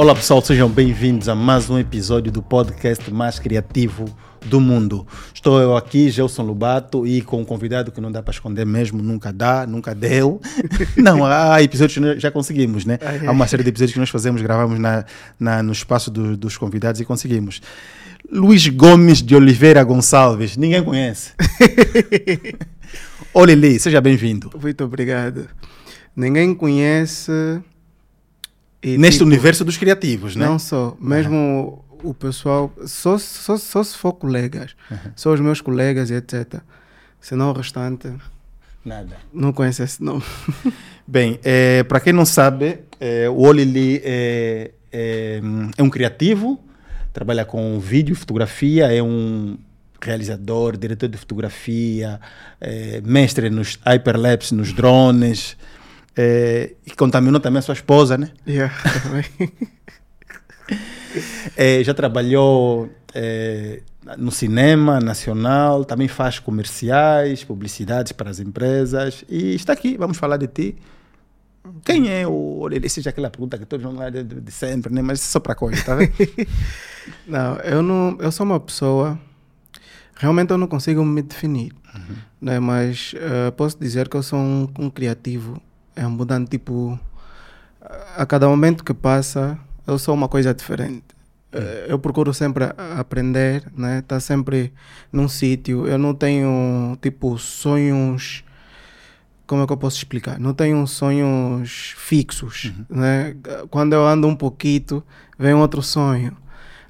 Olá pessoal, sejam bem-vindos a mais um episódio do podcast mais criativo do mundo. Estou eu aqui, Gelson Lobato, e com um convidado que não dá para esconder mesmo, nunca dá, nunca deu. não, há episódios que já conseguimos, né? Há uma série de episódios que nós fazemos, gravamos na, na no espaço do, dos convidados e conseguimos. Luiz Gomes de Oliveira Gonçalves, ninguém conhece. Ô Lili, seja bem-vindo. Muito obrigado. Ninguém conhece. E, Neste tipo, universo dos criativos, né? Não só, mesmo uhum. o pessoal, só, só, só se for colegas, uhum. só os meus colegas e etc. Senão o restante. Nada. Não conhece esse nome. Bem, é, para quem não sabe, é, o Olili é, é, é um criativo, trabalha com vídeo e fotografia, é um realizador, diretor de fotografia, é, mestre nos hyperlapse, nos drones, é, e contaminou também a sua esposa, né? Yeah, é, já trabalhou é, no cinema nacional, também faz comerciais, publicidades para as empresas e está aqui, vamos falar de ti. Quem é o. Essa é aquela pergunta que todos vão lá de, de, sempre, né? mas isso é só para coisa, tá vendo? não, eu não. Eu sou uma pessoa. Realmente eu não consigo me definir, uhum. né? mas uh, posso dizer que eu sou um, um criativo é mudando, tipo, a cada momento que passa, eu sou uma coisa diferente. Eh, eu procuro sempre aprender, né? Tá sempre num sítio. Eu não tenho, tipo, sonhos. Como é que eu posso explicar? Não tenho sonhos fixos, uhum. né? Quando eu ando um pouquinho, vem outro sonho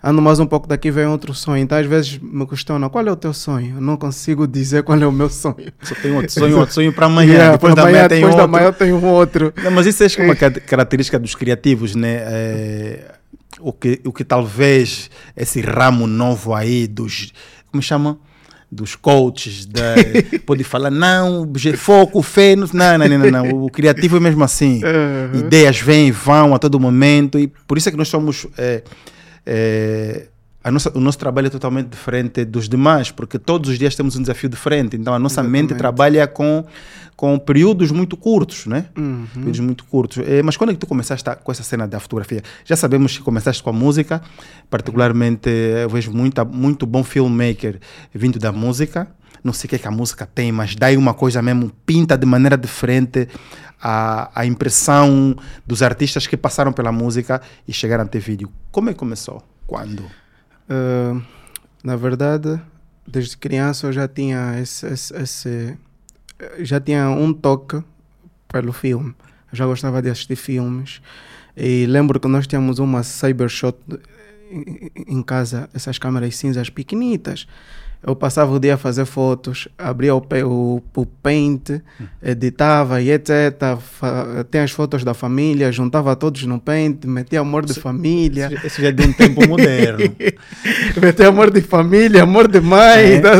ando mais um pouco daqui, vem outro sonho. Então, às vezes me questiona qual é o teu sonho? Eu não consigo dizer qual é o meu sonho. Só tenho outro sonho, outro sonho para amanhã. Yeah, depois da manhã, tem depois outro. da manhã outro. Não, mas isso é uma característica dos criativos, né? É, o, que, o que talvez esse ramo novo aí dos. Como chama? dos coaches, da, pode falar, não, foco, fé, não, não, não, não, não, o criativo é mesmo assim, ideias vêm e vão a todo momento, e por isso é que nós somos é, nossa, o nosso trabalho é totalmente diferente dos demais, porque todos os dias temos um desafio diferente. Então a nossa Exatamente. mente trabalha com, com períodos muito curtos, né? Uhum. Períodos muito curtos. É, mas quando é que tu começaste a, com essa cena da fotografia? Já sabemos que começaste com a música, particularmente eu vejo muita, muito bom filmmaker vindo da música. Não sei o que, é que a música tem, mas dá uma coisa mesmo, pinta de maneira diferente a, a impressão dos artistas que passaram pela música e chegaram a ter vídeo. Como é que começou? Quando? Uh, na verdade, desde criança eu já tinha esse, esse, esse, já tinha um toque pelo filme. Eu já gostava de assistir filmes e lembro que nós tínhamos uma Cybershot em casa, essas câmeras cinzas pequenitas. Eu passava o dia a fazer fotos, abria o, o, o Paint, editava e etc. Tem as fotos da família, juntava todos no Paint, metia amor de família. Isso já é de um tempo moderno. metia amor de família, amor de mãe, é. Tá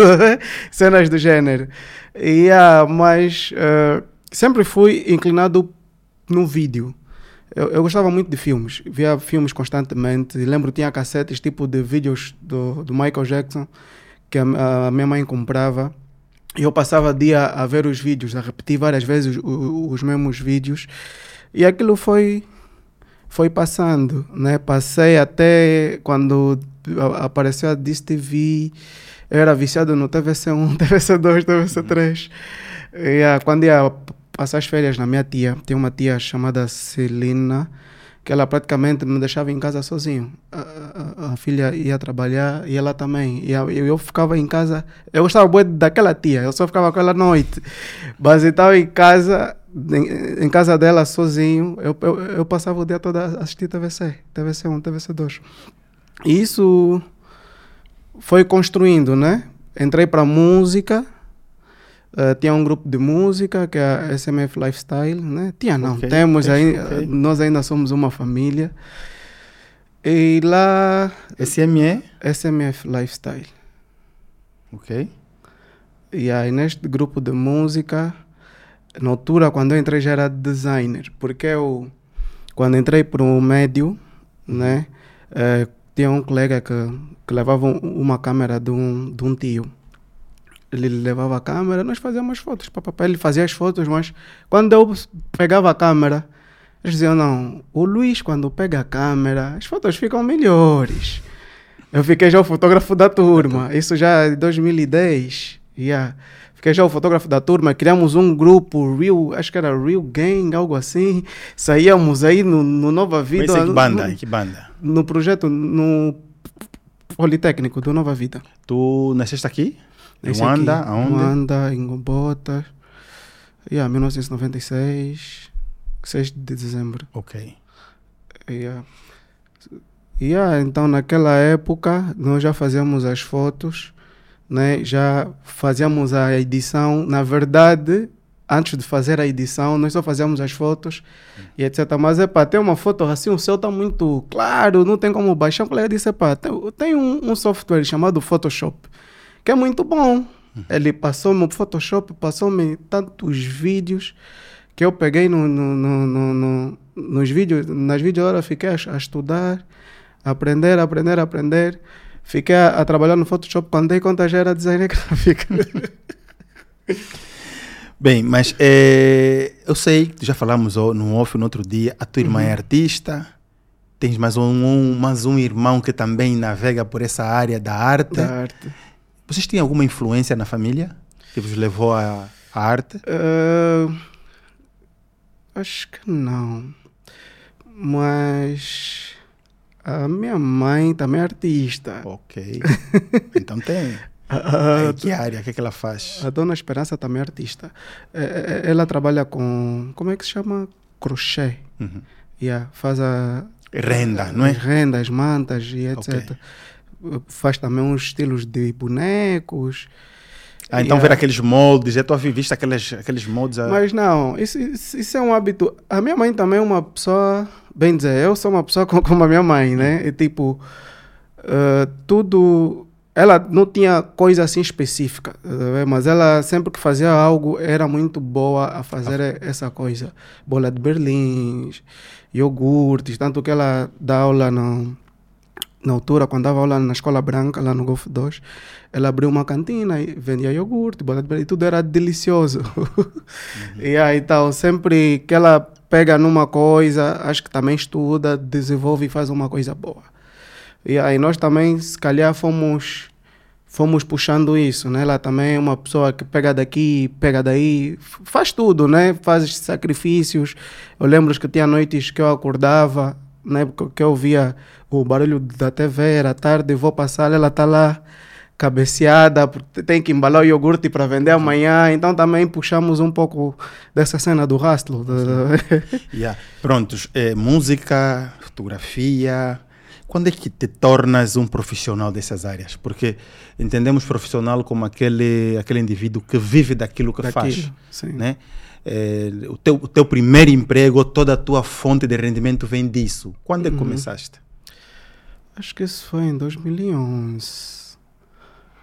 cenas do gênero. E, yeah, mas uh, sempre fui inclinado no vídeo. Eu, eu, gostava muito de filmes, via filmes constantemente. Lembro tinha cassetes tipo de vídeos do, do Michael Jackson que a, a minha mãe comprava. E eu passava o dia a ver os vídeos, a repetir várias vezes os, os mesmos vídeos. E aquilo foi foi passando, né? Passei até quando apareceu a Disc TV, eu era viciado no TVC1, TVC2, TVC3. E, quando ia passar as férias na minha tia, tem uma tia chamada Celina, que ela praticamente me deixava em casa sozinho. A, a, a filha ia trabalhar e ela também. E eu, eu ficava em casa. Eu gostava muito daquela tia, eu só ficava com ela à noite. Mas então em casa, em, em casa dela sozinho, eu, eu, eu, passava o dia todo a assistir TVC, TVC1, TVC2. E isso foi construindo, né? Entrei para música Uh, tinha um grupo de música que é a SMF Lifestyle, né? Tinha não, okay, temos okay, okay. nós ainda somos uma família. E lá... SME? SMF Lifestyle. Ok. E aí neste grupo de música, na altura quando eu entrei já era designer, porque eu, quando entrei para o médio, né? Uh, tinha um colega que, que levava uma câmera de um, de um tio ele levava a câmera, nós fazíamos fotos. Papapá, ele fazia as fotos, mas quando eu pegava a câmera, Eles diziam, não, o Luís quando pega a câmera, as fotos ficam melhores. Eu fiquei já o fotógrafo da turma, isso já em 2010. Yeah. Fiquei já o fotógrafo da turma, criamos um grupo, Real, acho que era Real Gang, algo assim. Saíamos aí no, no Nova Vida. Mas em que banda? No, Em que banda? no projeto, no Politécnico do Nova Vida. Tu nasceste aqui? Luanda? Aonde? Luanda, em Gombota. Yeah, 1996, 6 de dezembro. Ok. Yeah. Yeah, então naquela época nós já fazíamos as fotos, né? já fazíamos a edição. Na verdade, antes de fazer a edição, nós só fazíamos as fotos e etc. Mas é para ter uma foto assim, o céu está muito claro, não tem como baixar. Eu disse, pá, tem, tem um, um software chamado Photoshop, que é muito bom. Ele passou-me o Photoshop, passou-me tantos vídeos que eu peguei no, no, no, no- no- nos vídeos, nas videoaulas, fiquei a, a estudar, aprender, aprender, aprender. Fiquei a, a trabalhar no Photoshop quando dei conta já era designer gráfico. Bem, mas eh, eu sei que já falamos no off no outro dia, a tua irmã é artista, tens mais um, um- mais um irmão que também navega por essa área da arte. da arte. Vocês têm alguma influência na família que vos levou à, à arte? Ah, acho que não. Mas a minha mãe também é artista. Ok. então tem. A, Em que área? O que, é que ela faz? a dona Esperança também é artista. Eh, eh, Ela trabalha com. Como é que se chama? Crochê. Uhum. Yeah, faz a. Renda, não é? As rendas, mantas e etc. Faz também uns estilos de bonecos. Ah, então Yeah. ver aqueles moldes, já tu viste aqueles, aqueles moldes. ah, Mas não, isso, isso, isso é um hábito. A minha mãe também é uma pessoa, bem dizer, eu sou uma pessoa co- como a minha mãe, né? E tipo, eh, tudo. Ela não tinha coisa assim específica, tá mas ela sempre que fazia algo era muito boa a fazer essa coisa. Bola de berlim, iogurtes, tanto que ela dá aula no, na altura, quando dava aula na Escola Branca, lá no Golfo 2, ela abriu uma cantina e vendia iogurte, de berlim, tudo era delicioso. E aí, então, sempre que ela pega numa coisa, acho que também estuda, desenvolve e faz uma coisa boa. E aí nós também, se calhar, fomos, fomos puxando isso, né? Ela também é uma pessoa que pega daqui, pega daí, faz tudo, né? Faz sacrifícios. Eu lembro que tinha noites que eu acordava, né? Que que eu via o barulho da TV, era tarde, vou passar, ela tá lá cabeceada, tem que embalar o iogurte para vender amanhã, então também puxamos um pouco dessa cena do rastro. Yeah. Prontos, eh, música, fotografia. Quando é que te tornas um profissional dessas áreas? Porque entendemos profissional como aquele, aquele indivíduo que vive daquilo que faz. Daquilo, sim. Né? Eh, o, teu, o teu primeiro emprego, toda a tua fonte de rendimento vem disso. Quando é que Uhum. começaste? Acho que isso foi em 2011.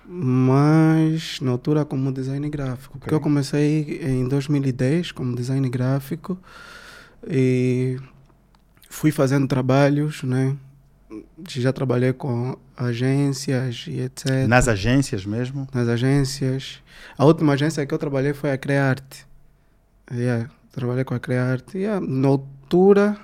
Mas na altura como design gráfico. Porque Ok. eu comecei em 2010 como design gráfico e fui fazendo trabalhos, né? Já trabalhei com agências e etc. Nas agências mesmo? nas agências. A última agência que eu trabalhei foi a Crearte. Yeah, trabalhei com a Crearte. Yeah, na altura,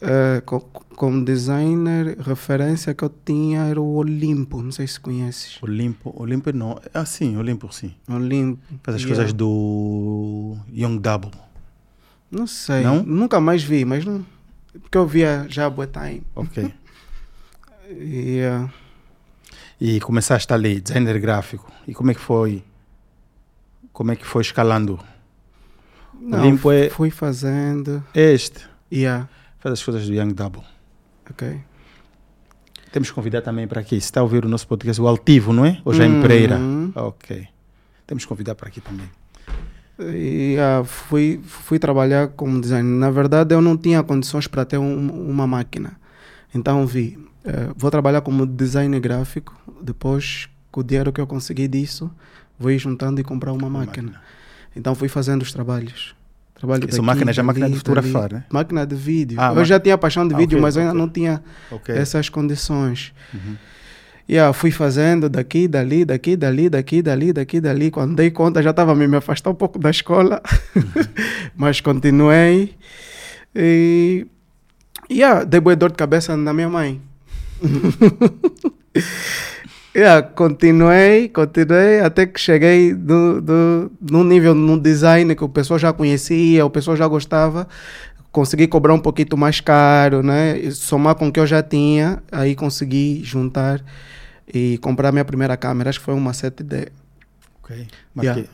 eh, co- como designer, referência que eu tinha era o Olimpo. Não sei se conheces. Olimpo, Olimpo não. Ah, sim, Olimpo sim. Olimpo. Faz as yeah. coisas do Young Double. Não sei. Não? Nunca mais vi, mas não. Porque eu via já boa time. Ok. Yeah. E começaste ali, designer gráfico. E como é que foi? Como é que foi escalando? Não, Olimpo é- Fui fazendo. Este Yeah. faz as coisas do Young Double. Ok. Temos que convidar também para aqui. Se está a ouvir o nosso podcast, o Altivo, não é? Ou Jaime Uhum. Pereira. Ok. Temos que convidar para aqui também. E ah, fui, fui trabalhar como designer. Na verdade, eu não tinha condições para ter um- uma máquina. Então vi, eh, vou trabalhar como designer gráfico. Depois, com o dinheiro que eu consegui disso, vou ir juntando e comprar uma máquina. Então fui fazendo os trabalhos. Trabalho Essa daqui, máquina já é máquina de fotografar, né? Máquina de vídeo. Ah, eu já tinha paixão de Ah, vídeo, ok, mas eu ainda ok. não tinha Ok. essas condições. Uhum. Yeah, fui fazendo daqui, dali, daqui, dali, daqui, dali, daqui, dali. Quando dei conta, já estava me afastar um pouco da escola, mas continuei. E yeah, dei boa dor de cabeça na minha mãe. yeah, continuei, continuei, até que cheguei do, do, num nível no design que o pessoal já conhecia, o pessoal já gostava. Consegui cobrar um pouquinho mais caro, né? E somar com o que eu já tinha, aí consegui juntar e comprar minha primeira câmera. Acho que foi uma 7D. Ok. Marquei, Yeah.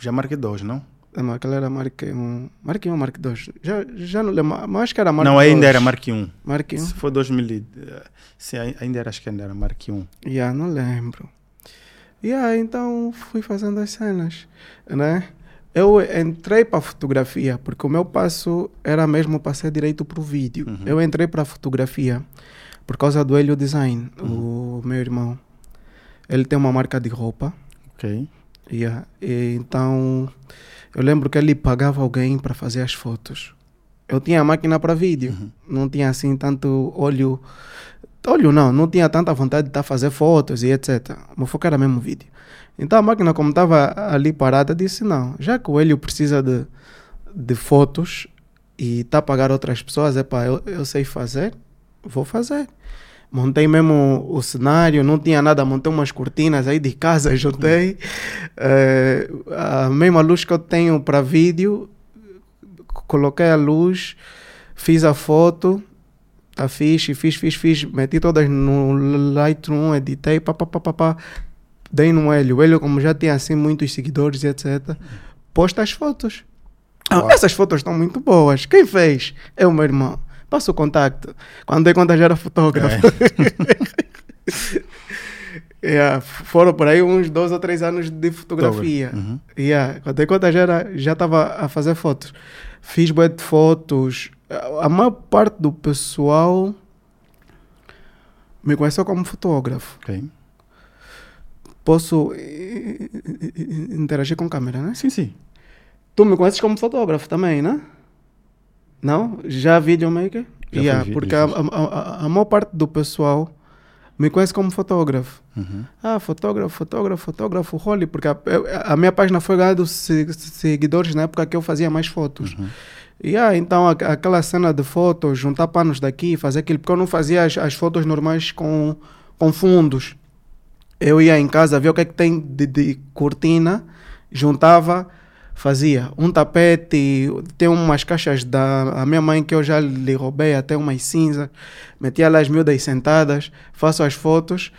Já marquei dois, não? Ah, Aquela era Mark 1, Mark 1 ou Mark 2? Já, já não lembro, mas acho que era Mark não, 2. ainda era Mark 1. Mark 1? Se foi 2000. e- eh, Sim, ai- ainda era, acho que ainda era Mark 1. Yeah, não lembro. Yeah, então fui fazendo as cenas, né? Eu entrei para fotografia porque o meu passo era mesmo passar direito para o vídeo. Uhum. Eu entrei para fotografia por causa do Helio Design, o meu irmão. Ele tem uma marca de roupa. Ok. Yeah. E então eu lembro que ele pagava alguém para fazer as fotos. Eu tinha máquina para vídeo, Uhum. não tinha assim tanto olho. Olho não, não tinha tanta vontade de estar a fazer fotos e etc. Meu foco era mesmo vídeo. Então a máquina, como estava ali parada, disse: não, já que o Hélio precisa de, de fotos e está a pagar outras pessoas, é eu, eu sei fazer, vou fazer. Montei mesmo o cenário, não tinha nada, montei umas cortinas aí de casa, juntei. Eh, a mesma luz que eu tenho para vídeo, coloquei a luz, fiz a foto, tá fixe, fiz, fiz, fiz, meti todas no Lightroom, editei, pá, pá, pá, pá, pá, dei no Hélio. O Hélio, como já tinha assim muitos seguidores e etc., posta as fotos. Ah, essas fotos estão muito boas. Quem fez? É o meu irmão. Passa o contacto. Quando dei conta já era fotógrafo. Yeah, foram por aí uns dois ou três anos de fotografia. Uhum. Yeah, quando dei conta já era- já estava a fazer fotos. Fiz bué de fotos. A maior parte do pessoal me conheceu como fotógrafo. Ok. Posso eh, eh, interagir com câmera, né? Sim, sim. Tu me conheces como fotógrafo também, né? Não? Já videomaker? Já Yeah, porque a, a, a, a maior parte do pessoal me conhece como fotógrafo. Uhum. Ah, fotógrafo, fotógrafo, fotógrafo, Holly, porque a, minha página foi ganhando se- seguidores na época que eu fazia mais fotos. Uhum. E ah, então aquela cena de fotos, juntar panos daqui, fazer aquilo, porque eu não fazia as, as fotos normais com, com fundos. Eu ia em casa ver o que é que tem de, de cortina, juntava, fazia um tapete, tem umas caixas da a minha mãe que eu já lhe roubei, até umas cinzas, metia lá as miúdas sentadas, faço as fotos,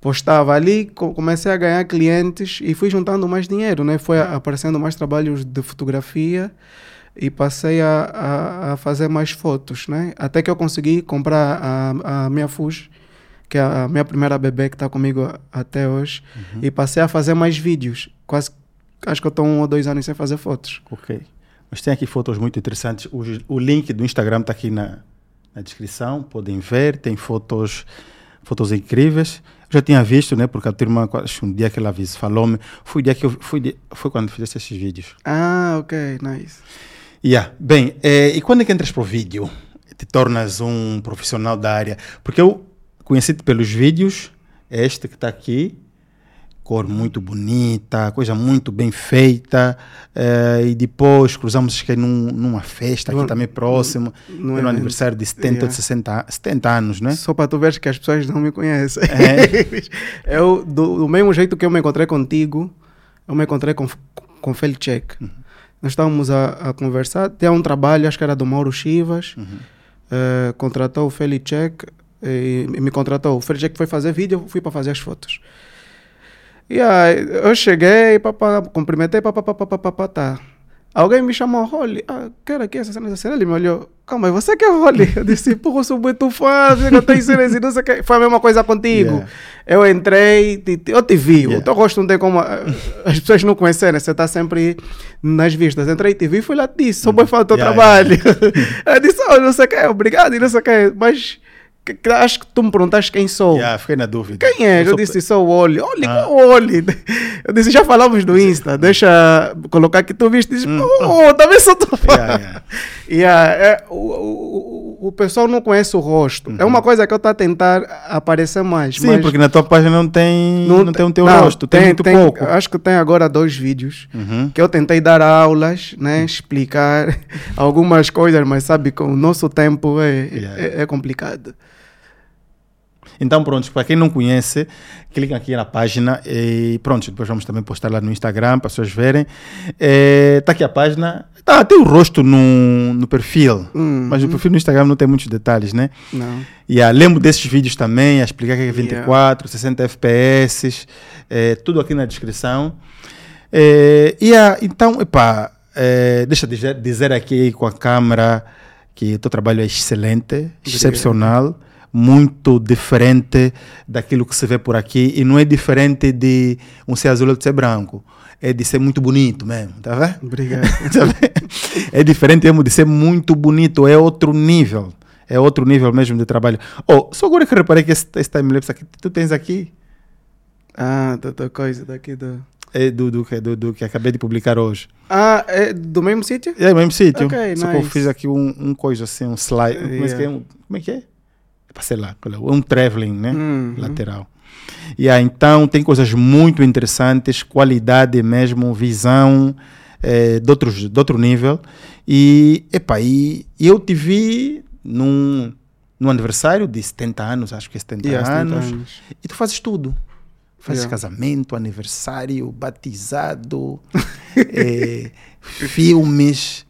postava ali, co- comecei a ganhar clientes e fui juntando mais dinheiro, né? Foi aparecendo mais trabalhos de fotografia e passei a, a, a fazer mais fotos, né? Até que eu consegui comprar a, a minha Fuji, que é a minha primeira bebê que está comigo até hoje, e passei a fazer mais vídeos. Quase, acho que eu estou um ou dois anos sem fazer fotos. Ok. Mas tem aqui fotos muito interessantes. O, o link do Instagram está aqui na, na descrição. Podem ver. Tem fotos, fotos incríveis. Eu já tinha visto, né? Porque a tua irmã, acho um dia que ela falou-me. Foi o dia que eu fui, de- foi quando fizeste esses vídeos. Ah, ok, nice. Yeah. Bem, eh, e quando é que entras para o vídeo? Te tornas um profissional da área? Porque eu conheci-te pelos vídeos, este que está aqui, cor muito bonita, coisa muito bem feita, eh, e depois cruzamos acho que num, numa festa aqui No- também próximo, no no evento. aniversário de 70 Yeah. de 60, 70 anos, né? Só para tu veres que as pessoas não me conhecem. É. eu, do, do mesmo jeito que eu me encontrei contigo, eu me encontrei com, com Felicek. Nós estávamos a, a conversar. Tem um trabalho, acho que era do Mauro Chivas. Uhum. eh, contratou o Felicek e, e me contratou. O Felicek foi fazer vídeo, eu fui para fazer as fotos. E aí eu cheguei, papá, cumprimentei, papá, papá, papá, papá, tá. Alguém me chamou, Rolly, ah, quero aqui essa cena, essa cena. Ele me olhou, calma, você que é Rolly? Eu disse, porra, eu sou muito fã, eu tenho cenas e não sei o que. Foi a mesma coisa contigo. Yeah. Eu entrei, te- te- eu te vi, Yeah. o teu rosto não tem como ah, as pessoas não conhecerem, você está sempre nas vistas. Entrei, te vi, fui lá te disse, sou bem fã do teu Yeah, trabalho. eu disse, oh, não sei o que, obrigado e não sei o que, mas que- que- acho que tu me perguntaste quem sou. Yeah, fiquei na dúvida. Quem é? Eu, sou- disse, sou o Oli. Oli, Ah. qual o Oli? Eu disse, já falamos do Insta, deixa colocar que tu viste. Diz, oh, também sou fã. Yeah, yeah. Yeah, é, o, o, o pessoal não conhece o rosto. É uma coisa que eu estou a tentar aparecer mais. Sim, mas porque na tua página não tem, não, tem o teu não, rosto, tem, muito pouco. Acho que tem agora dois vídeos Uhum. que eu tentei dar aulas, né, explicar algumas coisas, mas sabe, com o nosso tempo é, Yeah. é, é complicado. Então, pronto, para quem não conhece, clica aqui na página e pronto, depois vamos também postar lá no Instagram para pessoas verem. Está aqui a página, tá, tem o rosto no, no perfil, Hum, mas o perfil no Instagram não tem muitos detalhes, né? Não. E ah, lembro desses vídeos também, a explicar que é 24, 60 FPS, eh, tudo aqui na descrição. Eh, e ah, então, epá, eh, deixa eu dizer, dizer aqui com a câmera que o teu trabalho é excelente, excepcional, muito diferente daquilo que se vê por aqui e não é diferente de um ser azul ou de ser branco. É de ser muito bonito mesmo, tá vendo? Obrigado. Tá vendo? é diferente mesmo de ser muito bonito, é outro nível. É outro nível mesmo de trabalho. Oh, só agora que eu reparei que esse, esse timelapse aqui, tu tens aqui, ah, da, da coisa daqui do. é do, do, que- do, do que acabei de publicar hoje. Ah, é do mesmo sítio? É o mesmo sítio. Só que eu nice. fiz aqui um, um coisa assim, um slide. Yeah. Como é que é? É Sei lá, qual é? um traveling, né? Uhum. Lateral. E aí, então tem coisas muito interessantes, qualidade mesmo, visão eh, de, outros, de outro nível. E, epa, e, eu te vi num, num aniversário de 70 anos, acho que é 70 Yeah, 70 anos, anos. e tu fazes tudo. Fazes Yeah. casamento, aniversário, batizado, eh, filmes,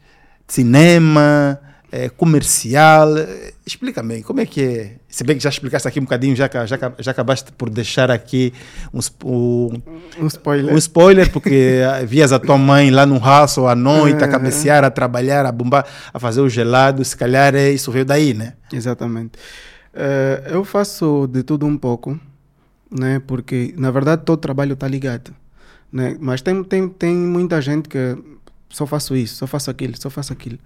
cinema, eh, comercial. Explica-me, como é que é? Se bem que já explicaste aqui um bocadinho, já, já, já acabaste por deixar aqui um, um, Um spoiler. um spoiler, porque vias a tua mãe lá no hustle à noite, a É. cabecear, a trabalhar, a bombar, a fazer o gelado. Se calhar é, isso veio daí, né? Exatamente. Eh, eu faço de tudo um pouco, né? Porque na verdade todo trabalho está ligado, né? Mas tem, tem, tem muita gente que só faço isso, só faço aquilo, só faço aquilo.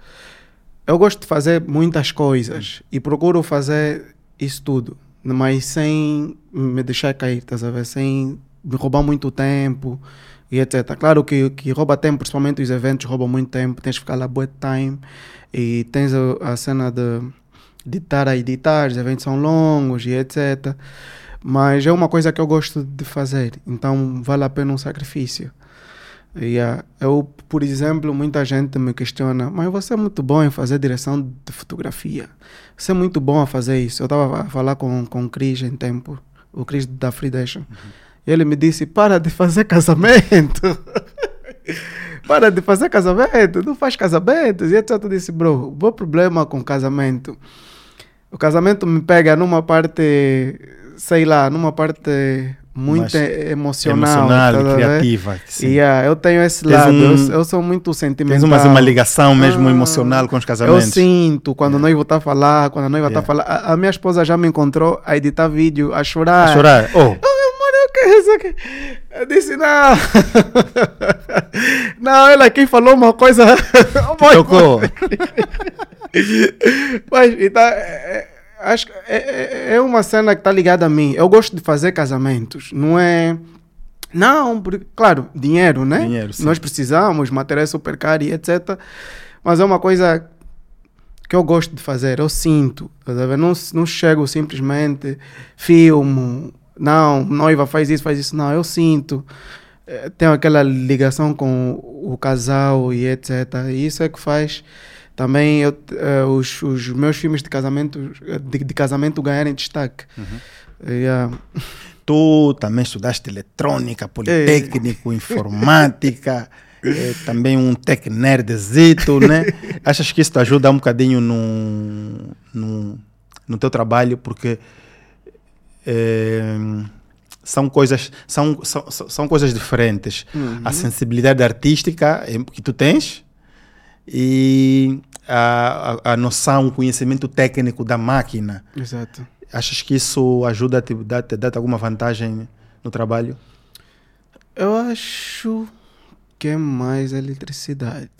Eu gosto de fazer muitas coisas e procuro fazer isso tudo, mas sem me deixar cair, estás a ver? Sem me roubar muito tempo e etc. Claro que, que rouba tempo, principalmente os eventos roubam muito tempo, tens que ficar lá boa time e tens a, a cena de, de estar a editar, os eventos são longos e etc. Mas é uma coisa que eu gosto de fazer, então vale a pena um sacrifício. Yeah. Eu, por exemplo, muita gente me questiona, mas você é muito bom em fazer direção de fotografia. Você é muito bom a fazer isso. Eu estava a falar com, com o Cris em tempo, o Cris da Freedation. E ele me disse, para de fazer casamento. para de fazer casamento, não faz casamentos. E etc. Eu disse, bro, o meu problema com casamento, o casamento me pega numa parte, sei lá, numa parte muito emocional. Emocional tá a e ver? criativa. sim. Yeah, eu tenho esse Tens lado, eu, um- eu sou muito sentimental. Tens uma, uma ligação mesmo Ah, emocional com os Eu casamentos. sinto quando o noivo está a falar, quando a noiva está Yeah. a falar. A, a minha esposa já me encontrou a editar vídeo, a chorar. A chorar. Oh, Oh, eu quero isso aqui. Eu disse, não. não, ela aqui falou uma coisa. Oh, tocou. Mas, então, é- é- acho que é, é- é uma cena que está ligada a mim. Eu gosto de fazer casamentos, não é. Não, porque, claro, dinheiro, né? Dinheiro, sim. Nós precisamos, material é super caro e etc. Mas é uma coisa que eu gosto de fazer, eu sinto. tá? Não, não chego simplesmente, filmo, não, noiva faz isso, faz isso. Não, eu sinto. Eh, Tenho aquela ligação com o casal e etc. E isso é que faz também eu, eh, os, os meus filmes de casamento, eh, de, de casamento ganharem destaque. Yeah. Tu também estudaste eletrônica, politécnico, informática, eh, também um tech nerdzito, né? Achas que isso te ajuda um bocadinho no, no, no teu trabalho? Porque eh, são coisas são, são, são coisas diferentes. A sensibilidade artística eh, que tu tens e a, a, a noção, o conhecimento técnico da máquina. Exato. Achas que isso ajuda a te dar, te dar alguma vantagem no trabalho? Eu acho que é mais eletricidade.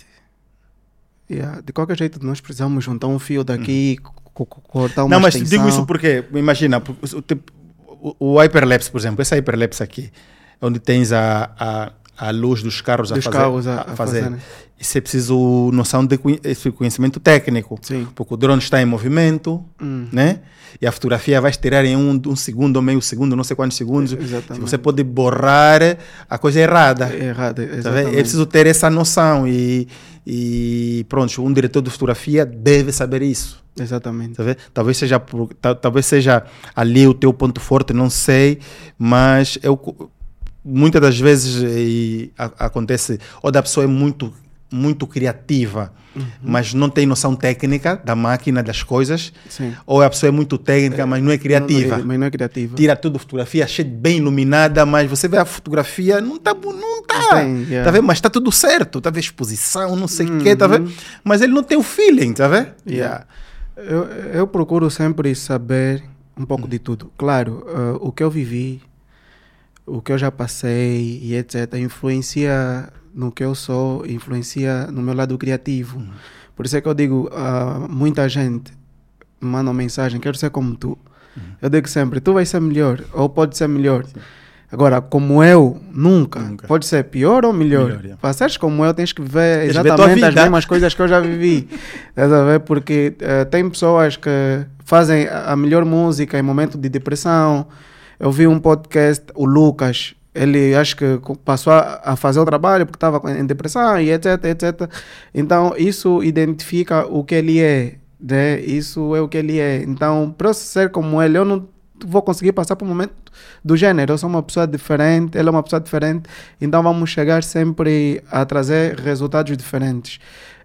Yeah. De qualquer jeito, nós precisamos juntar um fio daqui, co- cortar uma Não, mas extensão. digo isso porque, imagina, o, o, o hyperlapse, por exemplo, esse hyperlapse aqui, onde tens a, a, a luz dos carros Dos a fazer. carros a- a fazer. Isso é preciso noção de conhecimento técnico. Sim. Porque o drone está em movimento, Hum. né? E a fotografia vai tirar em um, um segundo ou meio segundo, não sei quantos segundos. Se Exatamente. você pode borrar a coisa errada. É errado, Tá vendo? exatamente. É preciso ter essa noção e, e pronto, um diretor de fotografia deve saber isso. Exatamente. Tá? Talvez seja talvez seja ali o teu ponto forte, não sei, mas eu muitas das vezes eh, a- acontece ou da pessoa é muito muito criativa, mas não tem noção técnica da máquina das coisas, Sim. ou a pessoa é muito técnica, mas não é criativa. Não, mas não é criativa. Tira tudo fotografia, cheia bem iluminada, mas você vê a fotografia, não tá, bu- não tá, yeah. tá vendo? Mas tá tudo certo, tá vendo? Exposição, não sei o Uhum. quê, tá vendo? Mas ele não tem o feeling, tá vendo? Yeah. Eu, eu procuro sempre saber um pouco de tudo. Claro, eh, o que eu vivi, o que eu já passei e etc. influencia no que eu sou, influencia no meu lado criativo. Por isso é que eu digo a muita gente manda uma mensagem, quero ser como tu. Eu digo sempre, tu vais ser melhor ou pode ser melhor. Agora, como eu, nunca. Nunca. Pode ser pior ou melhor. Melhor, yeah. Para seres como eu, tens que ver de ver exatamente as mesmas coisas que eu já vivi. Estás a ver? Porque eh, tem pessoas que fazem a melhor música em momento de depressão. Eu vi um podcast, o Lucas, ele acho que passou a, a fazer o trabalho porque estava em depressão e etc, etc. Então, isso identifica o que ele é. Né? Isso é o que ele é. Então, para eu ser como ele, eu não vou conseguir passar por um momento do gênero. Eu sou uma pessoa diferente, ele é uma pessoa diferente. Então, vamos chegar sempre a trazer resultados diferentes.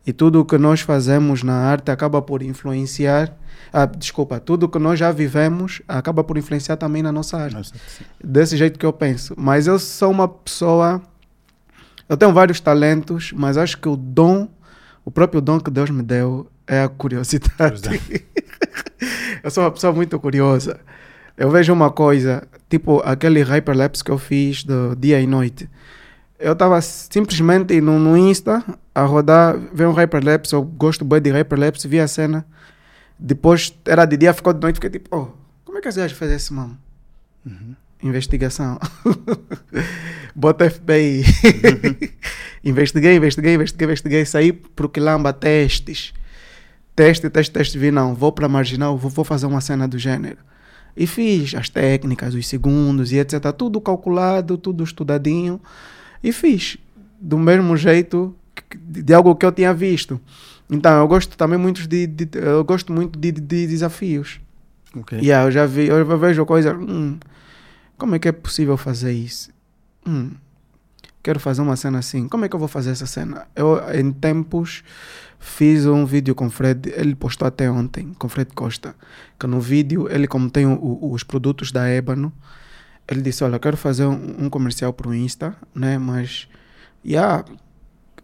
E tudo o que nós fazemos na arte acaba por influenciar. Ah, desculpa, tudo o que nós já vivemos acaba por influenciar também na nossa arte Nossa, desse jeito que eu penso. Mas eu sou uma pessoa. Eu tenho vários talentos, mas acho que o dom, o próprio dom que Deus me deu, é a curiosidade. eu sou uma pessoa muito curiosa. Eu vejo uma coisa, tipo aquele hyperlapse que eu fiz do dia e noite. Eu estava simplesmente no, no Insta a rodar, ver um hyperlapse. Eu gosto bem de hyperlapse, vi a cena. Depois era de dia, ficou de noite. Fiquei tipo, oh, como é que esse gajo fez isso, mano? Investigação. Bota FBI. investiguei, investiguei, investiguei, investiguei. Saí pro Quilamba testes. Teste, teste, teste. Vi, não, vou para Marginal, vou, vou fazer uma cena do gênero. E fiz as técnicas, os segundos e etc. Tudo calculado, tudo estudadinho. E fiz. Do mesmo jeito de, de algo que eu tinha visto. Então, eu gosto também muito de, de- eu gosto muito de, de- de desafios. ok. Yeah, eu já vi, eu vejo coisa. hum, como é que é possível fazer isso? Hum, quero fazer uma cena assim. Como é que eu vou fazer essa cena? Eu, em tempos, fiz um vídeo com o Fred. Ele postou até ontem, com o Fred Costa. Que no vídeo, ele, como tem o- o- os produtos da Ébano, ele disse: Olha, quero fazer um, um comercial para o Insta, né? Mas, yeah,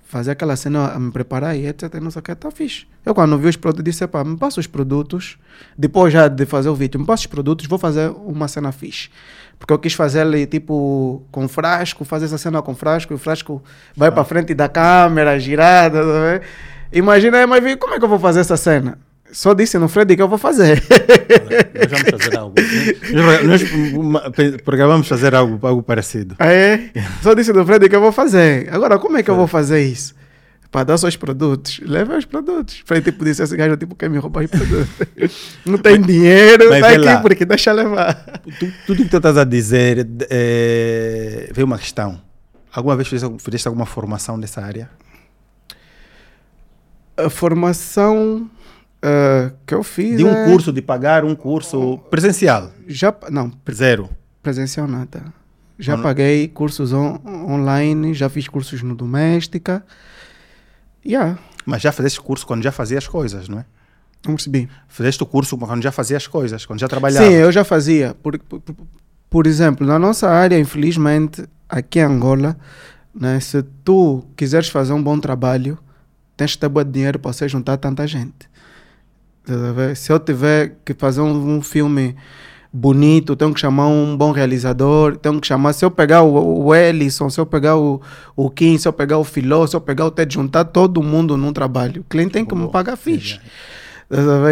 fazer aquela cena, a me preparar e etc. Não sei o que, tá fixe. Eu, quando vi os produtos, disse: Pá, me passa os produtos. Depois já de fazer o vídeo, me passa os produtos, vou fazer uma cena fixe. Porque eu quis fazer ali, tipo, com frasco, fazer essa cena com frasco, e o frasco vai para frente da câmera, girada. tá vendo? Imagina mas vi, como é que eu vou fazer essa cena? Só disse no Fred que eu vou fazer. Nós vamos fazer algo. Nós, nós programamos fazer algo, algo parecido. Ah, é? Só disse no Fred que eu vou fazer. Agora, como é que eu vou fazer isso? Para dar só os produtos. Leva os produtos. Fred tipo disse, esse gajo tipo quer me roubar os produtos. Não tem dinheiro, Mas tá aqui lá. porque deixa levar. Tu- tudo que tu estás a dizer, é, veio uma questão. Alguma vez fizeste, fizeste alguma formação nessa área? A formação ah, que eu fiz De um é- curso, de pagar um curso presencial? Já, não, Zero. presencial nada. Já paguei cursos on- online, já fiz cursos no Doméstica. Yeah, Mas já fizeste curso quando já fazia as coisas, não é? não percebi. Fizeste o curso quando já fazia as coisas, quando já trabalhava. Sim, eu já fazia. Por, por, por- exemplo, na nossa área, infelizmente, aqui em Angola, né, se tu quiseres fazer um bom trabalho, tens que ter bom dinheiro para você juntar tanta gente. Ver? Se eu tiver que fazer um, um filme bonito, tenho que chamar um bom realizador, tenho que chamar, se eu pegar o, o Ellison, se eu pegar o, o Kim, se eu pegar o Filó, se eu pegar o Ted, juntar todo mundo num trabalho. O cliente tem que me pagar fixe.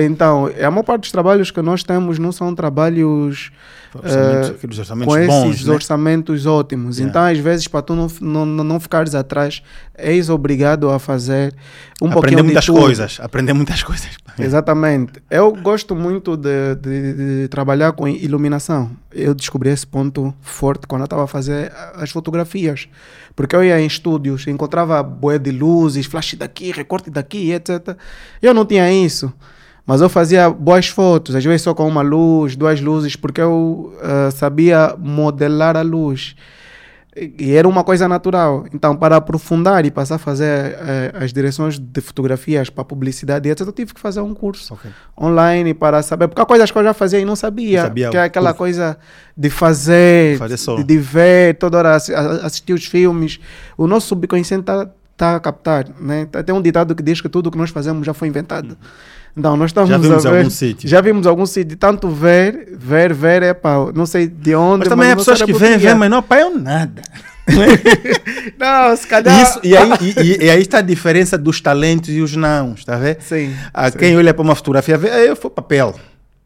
Então, a maior parte dos trabalhos que nós temos não são trabalhos Orçamentos, aqueles orçamentos com esses bons, né? orçamentos ótimos. Yeah. Então, às vezes, para tu não, não, não ficares atrás, és obrigado a fazer um aprender pouquinho muitas de tudo. coisas, aprender muitas coisas. Exatamente. Eu gosto muito de, de- de trabalhar com iluminação. Eu descobri esse ponto forte quando eu estava a fazer as fotografias. Porque eu ia em estúdios, encontrava boé de luzes, flash daqui, recorte daqui, etc. Eu não tinha isso. Mas eu fazia boas fotos, às vezes só com uma luz, duas luzes, porque eu ah, sabia modelar a luz. E era uma coisa natural. Então, para aprofundar e passar a fazer eh, as direções de fotografias para publicidade, etc., eu tive que fazer um curso Ok. online para saber. Porque há coisas que eu já fazia e não sabia. Não sabia que é aquela coisa de fazer, de, de ver, toda hora assistir os filmes. O nosso subconsciente está tá a captar. Né? Tem um ditado que diz que tudo o que nós fazemos já foi inventado. Então, nós estamos Já vimos a ver, algum sítio. Já vimos algum sítio. Tanto ver, ver, ver, é pá, não sei de onde. Mas também o há pessoas que cérebro vêm, vêm, mas não apoiam nada. Não, se calhar. Isso, e, aí, e- e- aí está a diferença dos talentos e os não, está a ver? Sim. Há sim. quem olha para uma fotografia vê, "Ah, eu foi papel.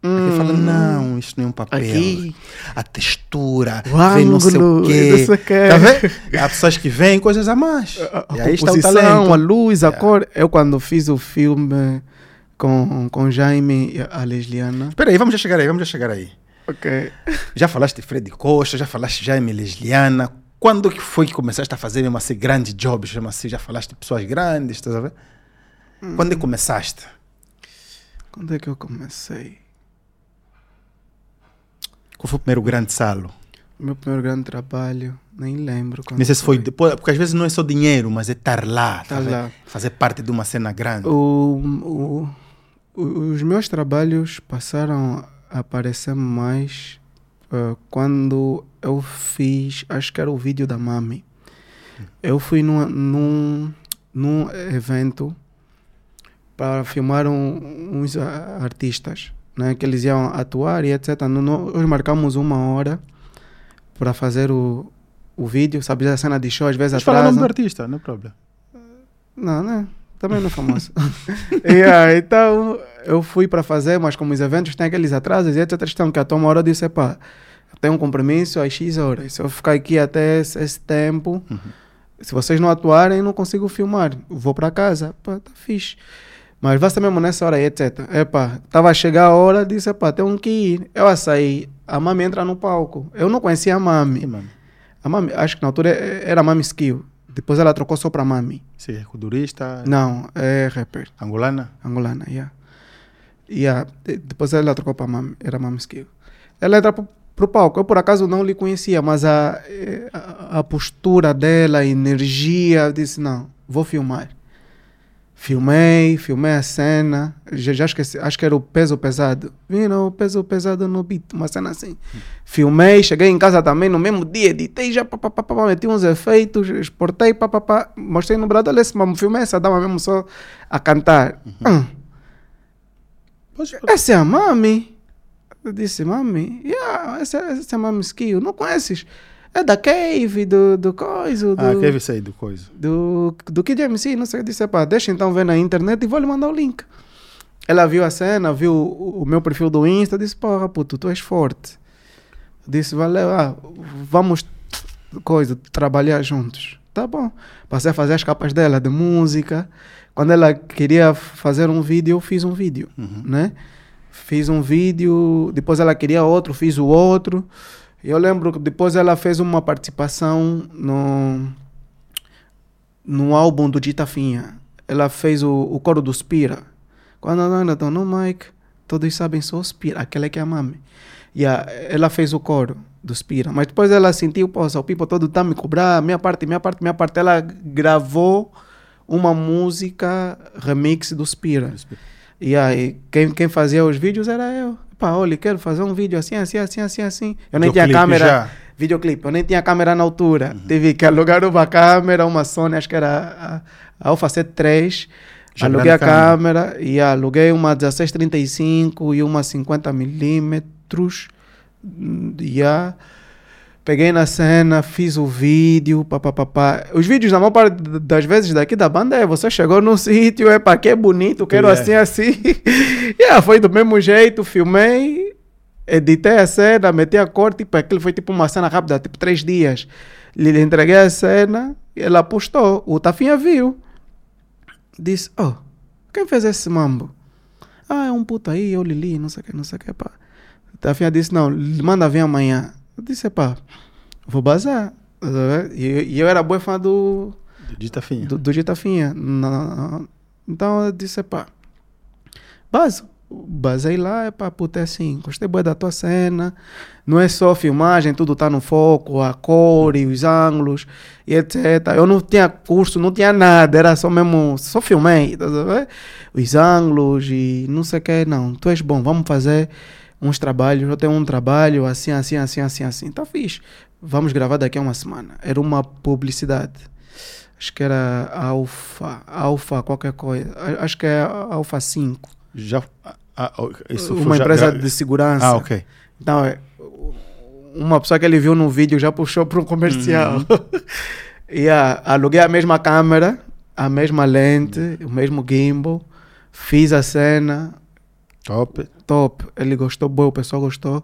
Hum. Aqui fala, não, isto não é um papel. Aqui. A textura, O vem não sei o ângulo, quê. não sei o quê. Tá vendo? Há pessoas que veem coisas a mais. a, a e aí está o composição, talento. a luz, a Yeah. cor. Eu quando fiz o filme com, com Jaime e a Lesliana. Espera aí, vamos já chegar aí, vamos já chegar aí. Ok. Já falaste de Fred Costa, já falaste de Jaime Lesliana. Quando que foi que começaste a fazer mesmo assim grandes jobs? Mesmo assim, já falaste de pessoas grandes, estás a ver? Quando é que começaste? Quando é que eu comecei? Qual foi o primeiro grande salo? O meu primeiro grande trabalho, nem lembro. Quando Não sei se foi depois, porque às vezes não é só dinheiro, mas é estar lá, tá vendo? lá. fazer parte de uma cena grande. O- o- os meus trabalhos passaram a aparecer mais ah, quando eu fiz, acho que era o vídeo da Mami. Eu fui num, num, num evento para filmar um- uns artistas, né, que eles iam atuar e etc. Nós marcamos uma hora para fazer o, o vídeo, sabe, a cena de show, às vezes Mas fala o nome atrasa. do artista, não é problema. Não, né? Também não é famoso. yeah, então, eu fui para fazer, mas como os eventos têm aqueles atrasos e etc. Então, que a tua hora disse, pá, tenho um compromisso às X horas. Se eu ficar aqui até esse, esse tempo, se vocês não atuarem, não consigo filmar. Vou para casa. Pá, tá fixe. Mas vai ser mesmo nessa hora aí, etc. Epá, estava a chegar a hora, disse, epá, tenho que ir. Eu a sair, a Mami entra no palco. Eu não conhecia a Mami. Sim, mano. A Mami, acho que na altura era Mami Skill. Depois ela trocou só para Mami. Sim, é culturista, Não, é rapper, angolana. angolana, yeah. Yeah. de- Depois ela trocou para Mami, era Mami Skill. Ela entra pro, pro palco, eu por acaso não lhe conhecia, mas a, eh, a, a postura dela, a energia, eu disse, não, vou filmar. Filmei, filmei a cena, já, já esqueci, acho que era o peso pesado. Viram o peso pesado no beat, uma cena assim. Filmei, cheguei em casa também no mesmo dia, editei já, pá, pá, pá, pá, meti uns efeitos, exportei, pá, pá, pá, mostrei no Bradol, esse mas filmei essa dama mesmo só a cantar. Hum, essa é a Mami. Eu disse, Mami, yeah, essa, essa é a Mami Skill, não conheces? É da Cave, do, do coisa, do, Ah, ver sair do coisa. do, do Kid MC, não sei, eu disse, pá, deixa então ver na internet e vou lhe mandar o link. Ela viu a cena, viu o, o meu perfil do Insta, disse, porra, puto, tu és forte. Disse, valeu, ah, vamos, coisa, trabalhar juntos. Tá bom. Passei a fazer as capas dela de música. Quando ela queria fazer um vídeo, eu fiz um vídeo, né? Fiz um vídeo, depois ela queria outro, fiz o outro. Eu lembro que depois ela fez uma participação no, no álbum do Dita Finha. Ela fez o, o coro do Spira. Quando ainda estou no mic, todos sabem só Spira, aquela que é a mami. E a- ela fez o coro do Spira. Mas depois ela sentiu, poxa, o people todo está me cobrar, minha parte, minha parte, minha parte. Ela gravou uma música remix do Spira. E aí, quem, quem fazia os vídeos era eu. Pá, olha, quero fazer um vídeo assim, assim, assim, assim, assim. Eu nem tinha câmera. já. Videoclipe. Eu nem tinha câmera na altura. Uhum. Tive que alugar uma câmera, uma Sony, acho que era a, a Alpha 7 Já aluguei a câmera. câmera e aluguei uma 1635 e uma 50 milímetros. E a Peguei na cena, fiz o vídeo, papapá. Os vídeos, na maior parte das vezes daqui da banda, é você chegou num sítio, é para que é bonito, quero Yeah. assim, assim. yeah, foi do mesmo jeito, filmei, editei a cena, meti a cor, tipo, aquilo foi tipo uma cena rápida, tipo três dias. Lhe entreguei a cena, ela postou, o Tafinha viu. Disse, oh, quem fez esse mambo? Ah, é um puto aí, eu Lili, não sei o que, não sei o que, pá. Tafinha disse, não, manda vir amanhã. Eu disse, pá, vou bazar. Tá? E eu, era boa fã do, De Tafinha. do, do Gitafinha. Na- Então eu disse, pá, baso. Basei lá, é pá, puta, é assim, gostei boa da tua cena. Não é só filmagem, tudo tá no foco, a cor e os ângulos e etc. Eu não tinha curso, não tinha nada, era só mesmo, só filmei, tá vendo? Os ângulos e não sei o que, não, tu és bom, vamos fazer uns trabalhos, eu tenho um trabalho assim, assim, assim, assim, assim, tá fixe. Vamos gravar daqui a uma semana. Era uma publicidade. Acho que era Alfa, Alfa qualquer coisa. Acho que é Alfa 5. Já, ah, ah, isso uma já- empresa já- de segurança. Ah, ok. Então, é, uma pessoa que ele viu no vídeo já puxou para um comercial. Uhum. e a, aluguei a mesma câmera, a mesma lente, o mesmo gimbal, fiz a cena, Top. top. Ele gostou, bom, o pessoal gostou.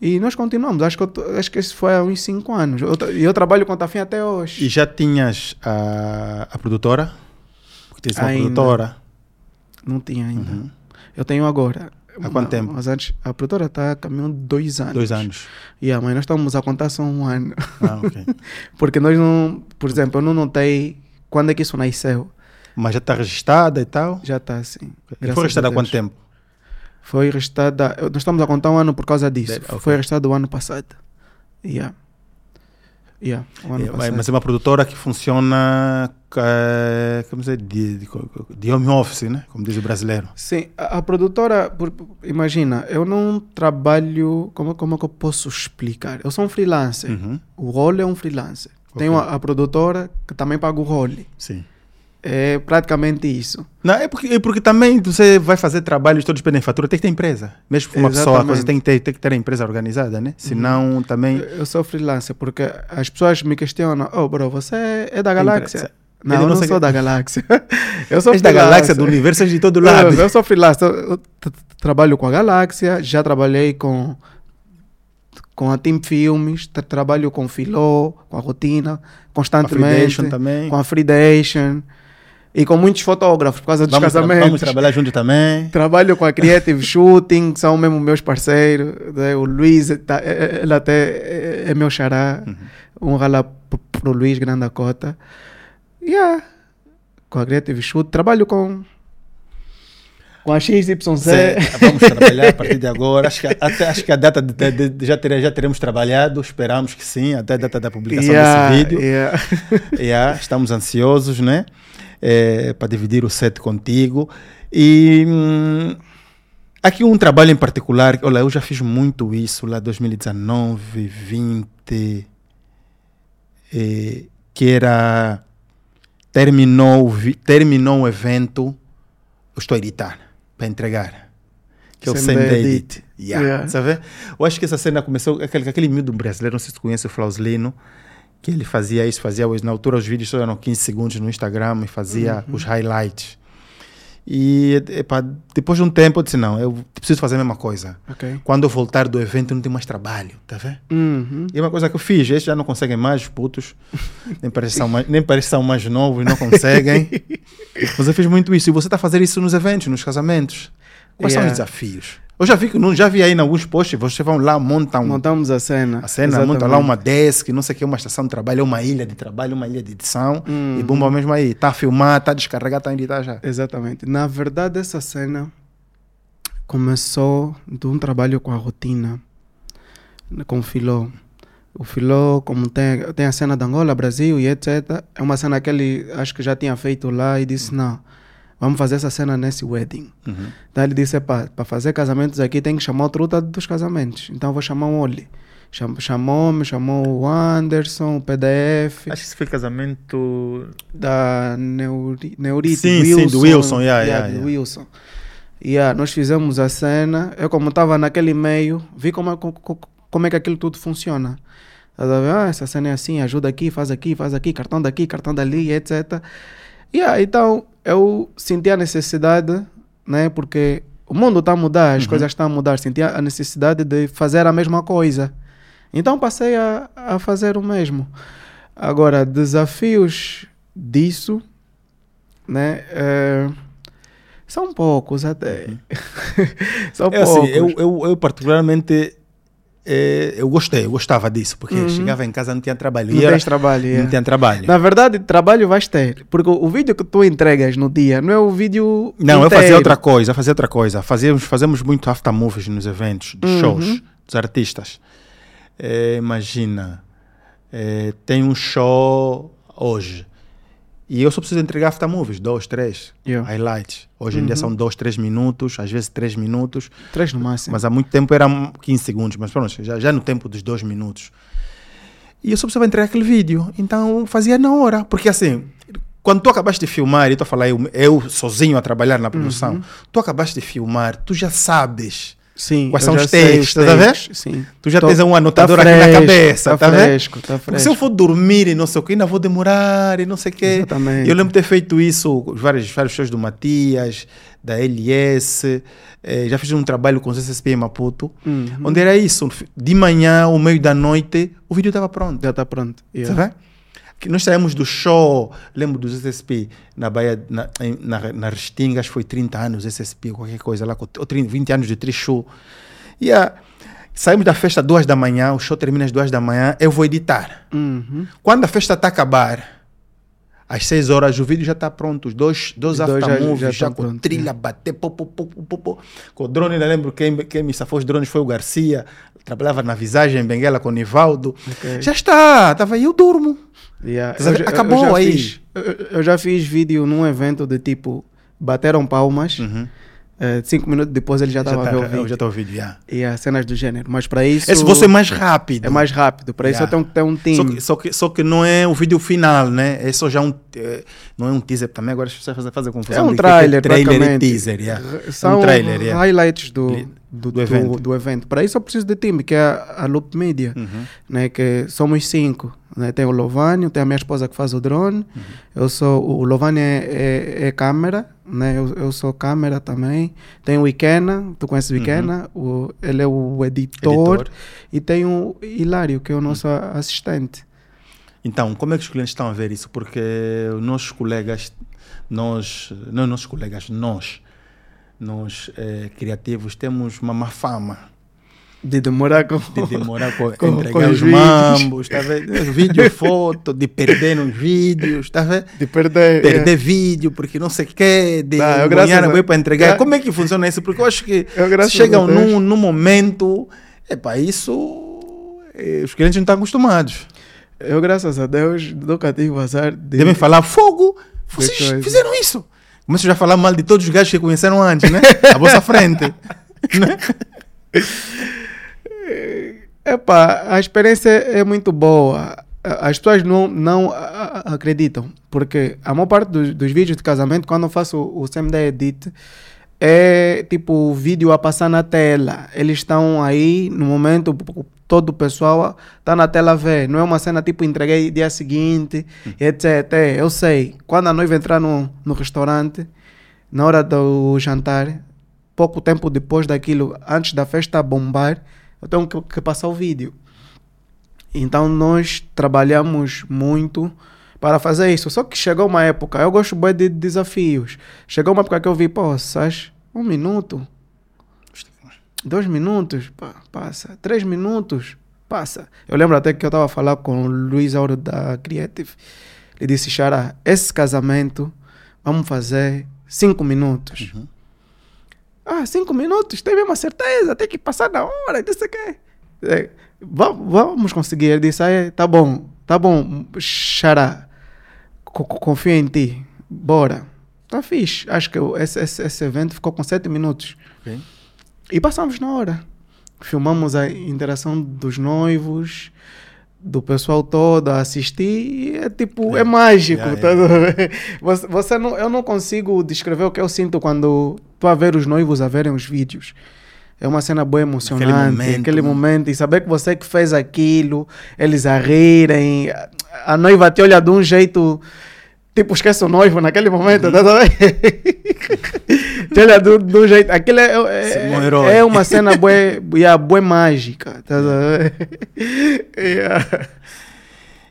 E nós continuamos. Acho que, eu acho que isso foi há uns 5 anos. Eu, E eu, trabalho com a Tafinha até hoje. E já tinhas a, a produtora? Porque tens uma Ainda. produtora. Não tinha ainda. Uhum. Eu tenho agora. Há quanto tempo? Mas antes, a produtora está caminhando dois anos. Dois anos. Yeah, mas nós estamos a contar só um ano. Ah, ok. Porque nós não, por exemplo, eu não notei quando é que isso nasceu. Mas já está registrada e tal? Já está assim. E graças foi registrada a há quanto tempo? Foi registrada. eu- Nós estamos a contar um ano por causa disso. Dele, ok. Foi registrado o ano passado. Yeah. Yeah, ano É, mas- passado. mas é uma produtora que funciona eh, como dizer, de, de, de home office, né? Como diz o brasileiro. Sim, a, a produtora, por- imagina, eu não trabalho. Como, como é que eu posso explicar? Eu sou um freelancer. Uhum. O role é um freelancer. Tenho Ok. a, a produtora que também paga o role. Sim. É praticamente isso. Não, é porque, é porque também você vai fazer trabalhos todos pedem fatura, tem que ter empresa. Mesmo para uma pessoa, a Exatamente. coisa tem que, ter, tem que ter a empresa organizada, né? Senão também. Eu eu sou freelancer porque as pessoas me questionam: Oh, bro, você é da galáxia? Empresa. Não, Ele eu não sou que- da galáxia. eu sou da galáxia, do universo, de todo lado. Eu sou freelancer. Eu trabalho com a Galáxia, já trabalhei com com a Team Filmes, tra- trabalho com Filó, com a Rotina, constantemente. Freedation também. Com a Freedation. E com muitos fotógrafos por causa dos Vamos, tra- casamentos. vamos trabalhar junto também. Trabalho com a Creative Shooting, que são mesmo meus parceiros. né? O Luiz, tá- é- é- ele até é- é meu xará. Um rala pro Luiz Grande Cota. Yeah. Com a Creative Shoot. Trabalho com. Com a XYZ. Cê- vamos trabalhar a partir de agora. Acho que, até, acho que a data de, de- de- já, já teremos trabalhado, esperamos que sim, até a data da publicação Yeah, desse vídeo. yeah. Yeah, estamos ansiosos, né? É, para dividir o set contigo. E hum, aqui um trabalho em particular, olha, eu já fiz muito isso lá 2019, 20, eh, que era terminou, o vi- terminou o evento, eu estou a editar para entregar. Que é o Send Edit. Edit. Yeah, Yeah. sabe? Eu acho que essa cena começou, aquele, aquele miúdo brasileiro, não sei se conhece o Flauslino, que ele fazia isso, fazia na altura os vídeos eram 15 segundos no Instagram e fazia os highlights. E epá, depois de um tempo eu disse, não, eu preciso fazer a mesma coisa. Ok. Quando eu voltar do evento eu não tenho mais trabalho, tá vendo? Uhum. E é uma coisa que eu fiz, esses já não conseguem mais, os putos, nem parece são mais, nem parece são mais novos, não conseguem. Mas eu fiz muito isso, e você está a fazer isso nos eventos, nos casamentos. Quais são os Yeah. desafios? Eu já vi, já vi aí em alguns posts, vocês vão lá, montam Montamos a cena. a cena, Exatamente. montam lá uma desk, não sei o que, uma estação de trabalho, uma ilha de trabalho, uma ilha de edição, Uhum. e bumba mesmo aí, está a filmar, está a descarregar, está a editar já. Exatamente. Na verdade, essa cena começou de um trabalho com a rotina, com o Filó. O Filó, como tem, tem a cena de Angola, Brasil e etc., é uma cena que ele acho que já tinha feito lá e disse: não, vamos fazer essa cena nesse wedding. Uhum. Daí ele disse: para fazer casamentos aqui tem que chamar o truta dos casamentos. Então eu vou chamar um Oli. Cham- Chamou-me, chamou o Anderson, o PDF Acho que isso foi casamento. da Neuri, Neurite, Sim, sim, do Wilson, yeah, yeah, yeah. Wilson. Yeah, nós fizemos a cena, eu como estava naquele meio, vi como é, co- co- como é que aquilo tudo funciona. Ah, essa cena é assim, ajuda aqui, faz aqui, faz aqui, cartão daqui, cartão dali, etc. Yeah, então eu senti a necessidade, né? Porque o mundo está a mudar, as coisas estão a mudar. Senti a necessidade de fazer a mesma coisa. Então passei a, a fazer o mesmo. Agora, desafios disso, né? eh, são poucos até. são É assim, poucos. eu, eu, eu particularmente eh, eu gostei, eu gostava disso, porque chegava em casa não tinha trabalho. Uhum. Não E era- tens trabalho, Não é. tinha trabalho. Na verdade, trabalho vais ter. Porque o, vídeo que tu entregas no dia não é o vídeo. Não, eu inteiro. fazia outra coisa, eu fazia outra coisa. Fazíamos, fazemos muito after movies nos eventos, dos Uhum. shows, dos artistas. Eh, imagina, eh, tem um show hoje e eu só preciso entregar after movies, dois, três Yeah. highlights. Hoje em Uhum. dia são dois, três minutos, às vezes três minutos, Três no máximo. mas há muito tempo eram 15 segundos, mas pronto, já, já no tempo dos dois minutos. E eu só precisava entregar aquele vídeo, então fazia na hora, porque assim, quando tu acabaste de filmar, e estou a falar eu, eu sozinho a trabalhar na produção, tu acabaste de filmar, tu já sabes, Sim. Quais são os estás a ver? takes, Sim. tu já Tô- tens um anotador tá aqui na fresco, cabeça, tá tá vendo? fresco, tá Porque fresco. se eu for dormir e não sei o que, ainda vou demorar e não sei o quê. Exatamente. Eu lembro de ter feito isso com vários, vários shows do Matias, da LS, eh, já fiz um trabalho com o CSP em Maputo, Uhum. onde era isso, de manhã ou meio da noite, o vídeo estava pronto. Já está pronto. Yeah. Sabe? Que nós saímos do show, lembro do SSP na Bahia, na, na, na Restinga, acho que foi 30 anos SSP, qualquer coisa lá, com- ou 30, 20 anos de Trishow. E ah, saímos da festa às duas da manhã, o show termina às duas da manhã, eu vou editar. Uhum. Quando a festa está a acabar, às 6 horas, o vídeo já está pronto, os dois, dois Os dois já- aftermovies, já já, estão com prontos, trilha, bater, pô, pô, pô, pô, pô, com o drone, ainda lembro quem, quem me safou os drones foi o Garcia, trabalhava na visagem em Benguela com o Nivaldo. Ok. Já está, estava aí, eu durmo. Yeah. Já- Acabou já aí. fiz- eu, eu já fiz vídeo num evento de tipo, bateram palmas, Uhum. eh, cinco minutos depois ele já estava a ver o tá, eu vídeo. já a vídeo, já. E as cenas do gênero. Mas para isso. Esse você é mais rápido. É mais rápido. Para isso eu Yeah. tenho que ter um Só time. que, só, que, só que não é o vídeo final, né? É só já um. é, não é um teaser também. Agora as pessoas fazem, fazem confusão. É um de que trailer, trailer e teaser, yeah. São um trailer, yeah. highlights do, do, do evento. do evento. Para isso eu preciso de time, que é a, a Loop Media, Uhum. né? que somos cinco. Né? Tem o Lovânio, tem a minha esposa que faz o drone. Uhum. Eu sou, o Lovânio é, é, é câmera, né? eu, eu sou câmera também. Tem o Ikena, tu conheces o Ikena, o, ele é o editor. Uhum. Editor. E tem o Hilário, que é o nosso assistente. Então, como é que os clientes estão a ver isso? Porque os nossos colegas, nós, não os nossos colegas, nós, nós eh, criativos, temos uma má fama De demorar com... de demorar com, Com- entregar com os os vídeos. mambos, tá vendo? Vídeo, foto, de perder nos vídeos, tá vendo? De perder. perder vídeo porque não sei o quê, de Não, graças ganhar a- para entregar. Gra- Como é que funciona isso? Porque eu acho que Eu graças chegam num, num momento, epá, isso eh, os clientes não estão acostumados. Eu, graças a Deus, nunca tive azar de... Devem falar fogo, vocês fizeram isso. Começam já a falar mal de todos os gajos que conheceram antes, né? A vossa frente. né? Epá, a experiência é muito boa. As pessoas não, não acreditam. Porque a maior parte dos, dos vídeos de casamento, quando eu faço o, o CMD Edit, é tipo o vídeo a passar na tela. Eles estão aí no momento, todo o pessoal está na tela a ver. Não é uma cena tipo entreguei dia seguinte, etc. É, eu sei. Quando a noiva entrar no, no restaurante, na hora do jantar, pouco tempo depois daquilo, antes da festa bombar, eu tenho que, que passar o vídeo. Então nós trabalhamos muito para fazer isso. Só que chegou uma época, eu gosto bem de desafios. Chegou uma época que eu vi, pô, sabes, um minuto, dois minutos, pá, passa, três minutos, passa. Eu lembro até que eu estava a falar com o Luiz Auro da Creative. Ele disse, Xará, esse casamento vamos fazer cinco minutos. Ah, cinco minutos? Tem mesmo a certeza? Tem que passar na hora, não sei o quê. É, va- vamos conseguir. Ele disse, ah, tá bom, tá bom, Xará, co- co- confio em ti, bora. Tá fixe. Acho que esse, esse, esse evento ficou com sete minutos. Ok. E passamos na hora. Filmamos a interação dos noivos, do pessoal todo a assistir e é tipo, é, É. mágico. Yeah, tá ver? Você, você não, eu não consigo descrever o que eu sinto quando estou a ver os noivos a verem os vídeos. É uma cena boa emocionante, momento, aquele né? momento, e saber que você que fez aquilo, eles a rirem, a- a noiva te olha de um jeito, tipo, esquece o noivo naquele momento, tá sabendo? um- de um jeito, aquilo é, é, herói. é uma cena boa, yeah, boa mágica, tá sabendo? Yeah.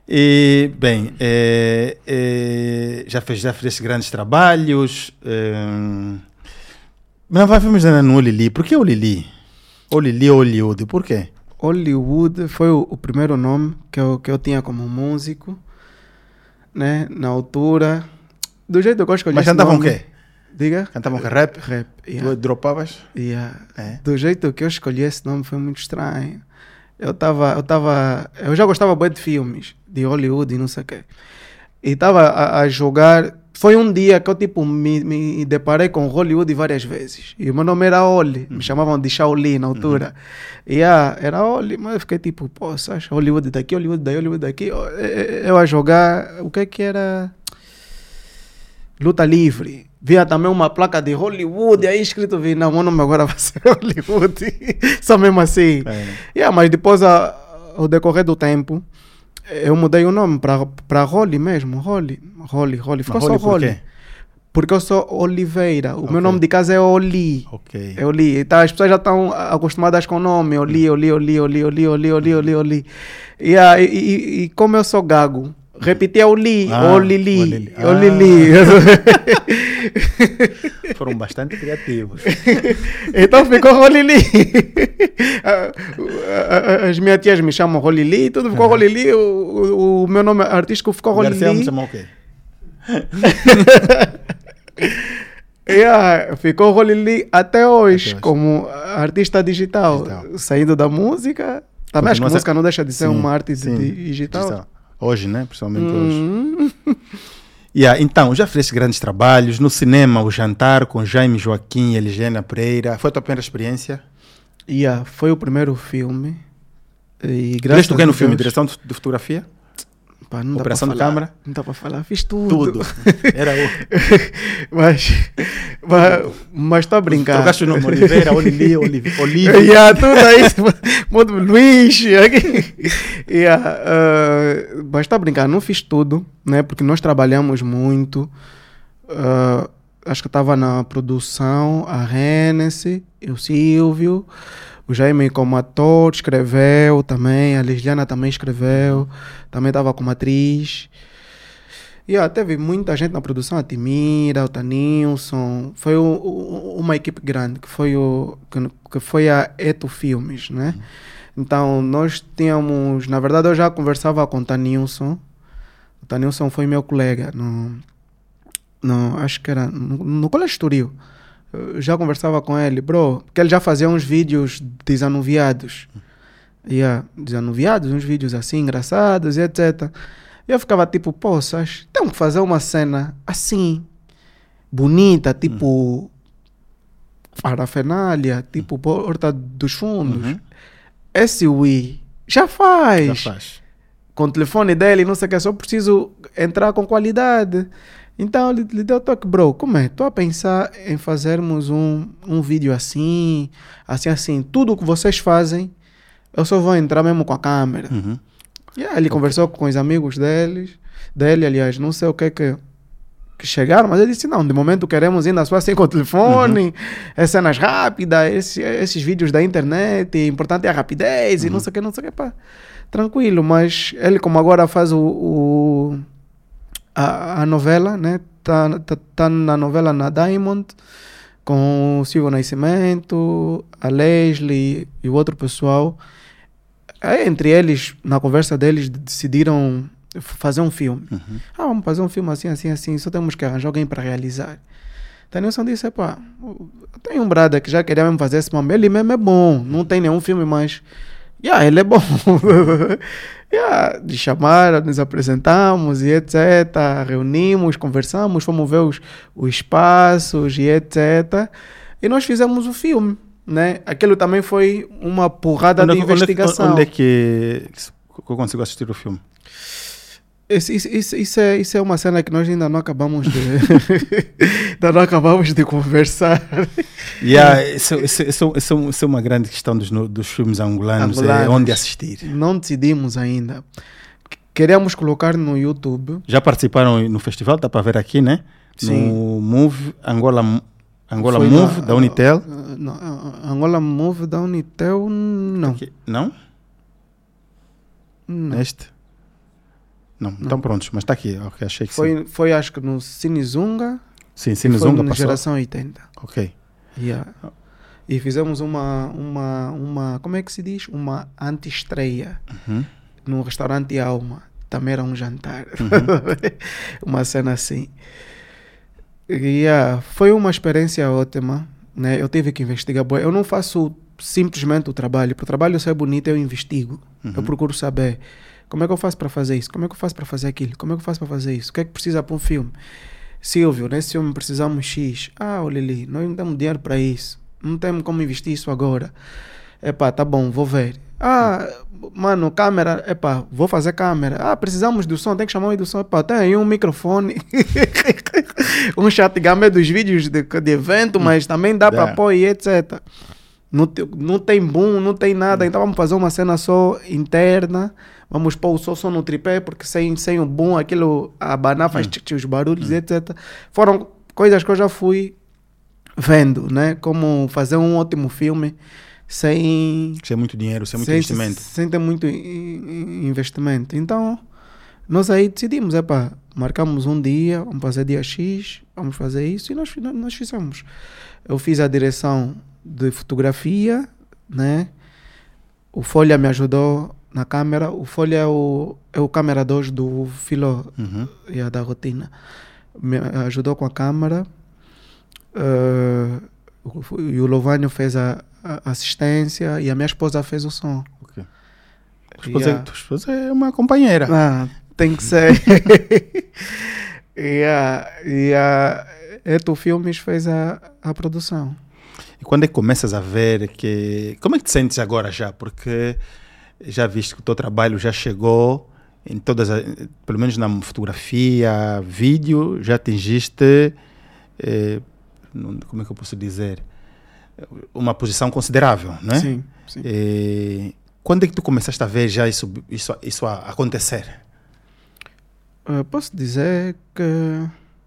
E, bem, eh, eh, já, fez, já fez grandes trabalhos. eh, mas vai, vamos ainda no Lili. Por que o Lili? O Lili ou Hollywood? Por quê? Hollywood foi o, o primeiro nome que eu, que eu tinha como músico, né? Na altura. Do jeito que eu escolhi Mas esse cantavam o quê? Diga? Cantavam que rap? Rap. Tu yeah, dropavas? yeah. É. Do jeito que eu escolhi esse nome foi muito estranho. Eu tava, eu tava, eu já gostava bem de filmes, de Hollywood e não sei o quê. E tava a, a jogar. Foi um dia que eu tipo me, me deparei com Hollywood várias vezes. E o meu nome era Oli, me chamavam de Shaolin na altura. E ah, era Oli, mas eu fiquei tipo, pô, Sasha, Hollywood daqui, Hollywood daí, Hollywood daqui. Eu, eu- eu a jogar, o que é que era? Luta livre. Via também uma placa de Hollywood, aí escrito, vi, não, meu nome agora vai ser Hollywood. Só mesmo assim. É? Yeah, mas depois, a- ao decorrer do tempo, eu mudei o nome para Holly mesmo. Holly, Holly, Holly. Ficou só Holly por quê? Porque eu sou Oliveira. O Ok. meu nome de casa é Oli. Ok. É Oli. Então, as pessoas já estão acostumadas com o nome. Oli, Oli, Oli, Oli, Oli, Oli, Oli, Oli, Oli. Yeah, e, e, e como eu sou gago, repetia Oli, Ah, Olili, Olili. Ah. Olili. Foram bastante criativos. Então ficou a- a- As minhas tias me chamam Rolili, tudo ficou Rolili. O, o, o meu nome artístico ficou O Garcia me chamou o quê? Yeah, ficou Rolili até hoje, Até hoje. como artista digital. Digital. Saindo da música. Também acho que a música não deixa de ser Sim, uma arte sim, di- digital. Hoje, né? Principalmente hoje. Hum. Yeah, então, já fizeste grandes trabalhos. No cinema, o jantar com Jaime Joaquim e Eligênia Pereira. Foi a tua primeira experiência? Yeah, foi o primeiro filme. E graças Fizeste o que no filme? Direção de fotografia? Pá, não dá Operação pra de câmara? Não dá para falar, fiz tudo. Tudo. Era o. mas, mas, mas estou a brincar. Trocaste o nome Oliveira, Olili, Olivi- Olívio. yeah, tudo aí. Mundo Luiz. aqui. yeah, uh, mas estou a brincar, não fiz tudo, né? Porque nós trabalhamos muito. Uh, acho que estava na produção, a Hennessy, o Silvio, o Jaime como ator escreveu também, a Liliana também escreveu, também estava como atriz. E yeah, teve muita gente na produção, a Timira, o Tanilson. Foi o- o- uma equipe grande, que foi, o, que, que foi a Eto Filmes, né? Então, nós tínhamos... Na verdade, eu já conversava com o Tanilson. O Tanilson foi meu colega no... no acho que era no, no Colégio Estoril. Já conversava com ele, bro, porque ele já fazia uns vídeos desanuviados. Yeah, desanuviados, uns vídeos assim, engraçados e etc. E eu ficava tipo, poças, tem que fazer uma cena assim, bonita, tipo parafernália, tipo Porta dos Fundos. Uhum. Esse Wii já faz. Já faz. Com o telefone dele, não sei o que, só preciso entrar com qualidade. Então ele lhe deu toque, bro, como é? Estou a pensar em fazermos um, um vídeo assim, assim, assim. Tudo o que vocês fazem, eu só vou entrar mesmo com a câmera. Uhum. E aí ele conversou com os amigos deles, dele, aliás, não sei o que que, que chegaram, mas ele disse, não, de momento queremos ainda só assim com o telefone, é cenas rápidas, esse- esses vídeos da internet, o importante é a rapidez e não sei o que, não sei o que, pá. Tranquilo, mas ele como agora faz o, o- a, a novela, né, tá, tá, tá na novela na Diamond, com o Silvio Nascimento, a Leslie e o outro pessoal, Aí, entre eles, na conversa deles, decidiram fazer um filme. Uhum. Ah, vamos fazer um filme assim, assim, assim, só temos que arranjar alguém para realizar. Então, Nilson disse, pá, tem um brother que já queria mesmo fazer esse nome, ele mesmo é bom, não tem nenhum filme mais... Yeah, ele é bom. yeah, de chamar, nos apresentamos e etc. Reunimos, conversamos, fomos ver os, os espaços e etc. E nós fizemos o filme, né? Aquilo também foi uma porrada Onde, de onde- investigação. onde é que, que eu consigo assistir o filme? Isso, isso, isso, é, isso é uma cena que nós ainda não acabamos de. ainda não acabamos de conversar. Yeah, isso, isso, isso, isso, isso é uma grande questão dos, dos filmes angolanos, é Angolanos. onde assistir. Não decidimos ainda. Queremos colocar no YouTube. Já participaram no festival, dá para ver aqui, né? Sim. No Move, Angola, Angola Foi Move, na- da Unitel. ah, não, ah, Angola Move da Unitel, não. Aqui. Não? não. Neste? Não, então prontos, mas está aqui. Ok, achei que sim. Foi, foi acho que no Cinezunga. Sim, e sim, foi Zunga na passou. geração 80. Ok. Yeah. E fizemos uma, uma, uma, como é que se diz? Uma anti-estreia Uhum. num restaurante Alma. Também era um jantar. Uhum. uma cena assim. Yeah, foi uma experiência ótima. Né? Eu tive que investigar. Eu não faço simplesmente o trabalho. Para o trabalho ser bonito, eu investigo. Uhum. Eu procuro saber como é que eu faço para fazer isso, como é que eu faço para fazer aquilo, como é que eu faço para fazer isso, o que é que precisa para um filme. Silvio, nesse filme precisamos X. Ah, olha ali, nós não temos dinheiro para isso. Não temos como investir isso agora. Epá, tá bom, vou ver. Ah, mano, câmera, epá, vou fazer câmera. Ah, precisamos do som, tem que chamar o do som. Epá, tem aí um microfone, um chat game dos vídeos de, de evento, mas também dá para apoio e etc. Não, não tem boom, não tem nada. Então vamos fazer uma cena só interna. Vamos pôr o som no tripé, porque sem, sem o boom, aquilo, a banana faz tchic, tchic, os barulhos, etc. Foram coisas que eu já fui vendo, né? Como fazer um ótimo filme sem, é muito dinheiro, é muito sem, investimento. sem ter muito in- in- investimento. Então, nós aí decidimos, epá, marcamos um dia, vamos fazer dia X, vamos fazer isso, e nós, nós fizemos. Eu fiz a direção de fotografia, né? O Folha me ajudou na câmera. O Folha é o, é o câmera 2 do Filó Uhum. e a da rotina. Me ajudou com a câmera. o- e o Lovânio fez a, a assistência e a minha esposa fez o som. Ok. Tua esposa, Yeah. tua esposa é uma companheira. Ah, tem que ser. e a, e a Eto Filmes fez a, a produção. E quando é que começas a ver que. Como é que te sentes agora já? Porque já viste que o teu trabalho já chegou em todas as. Pelo menos na fotografia, vídeo, já atingiste. eh, como é que eu posso dizer? Uma posição considerável, né? Sim, sim. Eh, quando é que tu começaste a ver já isso, isso, isso a acontecer? Eh, posso dizer que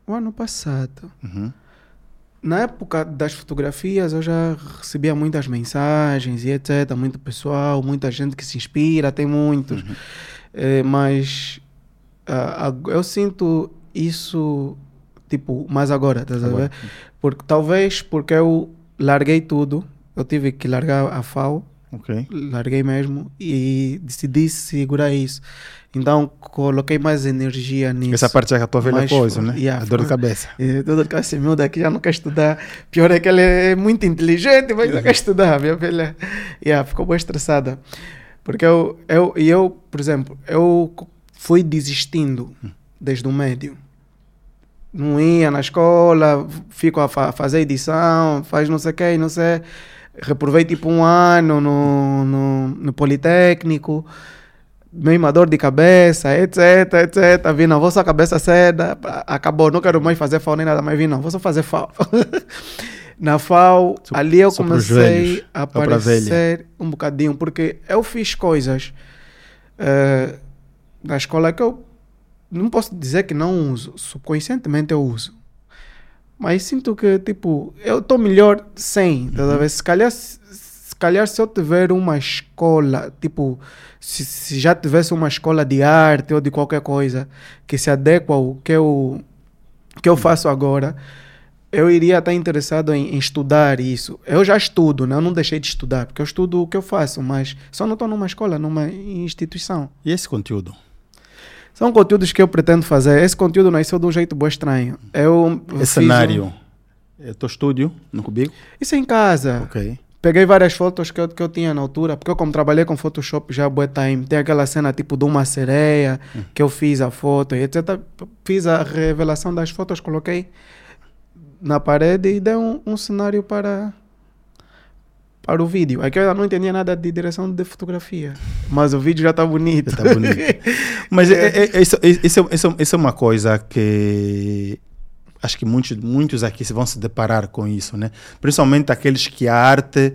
o ano passado, Uhum. Na época das fotografias, eu já recebia muitas mensagens e etc. Muito pessoal, muita gente que se inspira, tem muitos. Eh, mas ah, ag- eu sinto isso, tipo, mais agora, estás a Agora. ver? Porque, talvez porque eu larguei tudo, eu tive que largar a FAO, Ok. larguei mesmo e decidi segurar isso. Então coloquei mais energia nisso. Essa parte já é a tua velha Mais coisa, né? Yeah, a dor de cabeça. E todo o esse miúdo aqui já não quer estudar. Pior é que ele é muito inteligente, mas não quer estudar, minha filha. Yeah, ficou bem estressada. Porque eu, eu, e eu, por exemplo, eu fui desistindo desde o médio. Não ia na escola, fico a fa- fazer edição, faz não sei o que, não sei. Reprovei tipo um ano no, no, no Politécnico mesma dor de cabeça, etc, etc. Vi, não, vou só cabeça seda, acabou, não quero mais fazer FAO nem nada mais, vi, não, vou só fazer FAO. Na FAO, Só- ali eu pros comecei a velha. aparecer um bocadinho, porque eu fiz coisas eh, na escola que eu não posso dizer que não uso, subconscientemente eu uso. Mas sinto que, tipo, eu estou melhor sem, tá ver? Se calhar, se calhar se eu tiver uma escola, tipo, se, se já tivesse uma escola de arte ou de qualquer coisa que se adequa ao que eu, que eu faço agora, eu iria estar interessado em, em estudar isso. Eu já estudo, né? eu não deixei de estudar, porque eu estudo o que eu faço, mas só não estou numa escola, numa instituição. E esse conteúdo? São conteúdos que eu pretendo fazer. Esse conteúdo nasceu de um jeito bem estranho. Eu fiz cenário? um- É teu estúdio, no Cubico? Isso é em casa. Ok. Peguei várias fotos que eu, que eu tinha na altura, porque eu como trabalhei com Photoshop já bué time, tem aquela cena tipo de uma sereia, que eu fiz a foto e etc. Fiz a revelação das fotos, coloquei na parede e dei um, um cenário para para o vídeo. Aqui eu ainda não entendia nada de direção de fotografia, mas o vídeo já está bonito. Está bonito. Mas é, é, é, isso, isso, isso, isso é uma coisa que acho que muitos, muitos aqui vão se deparar com isso, né? Principalmente aqueles que a arte,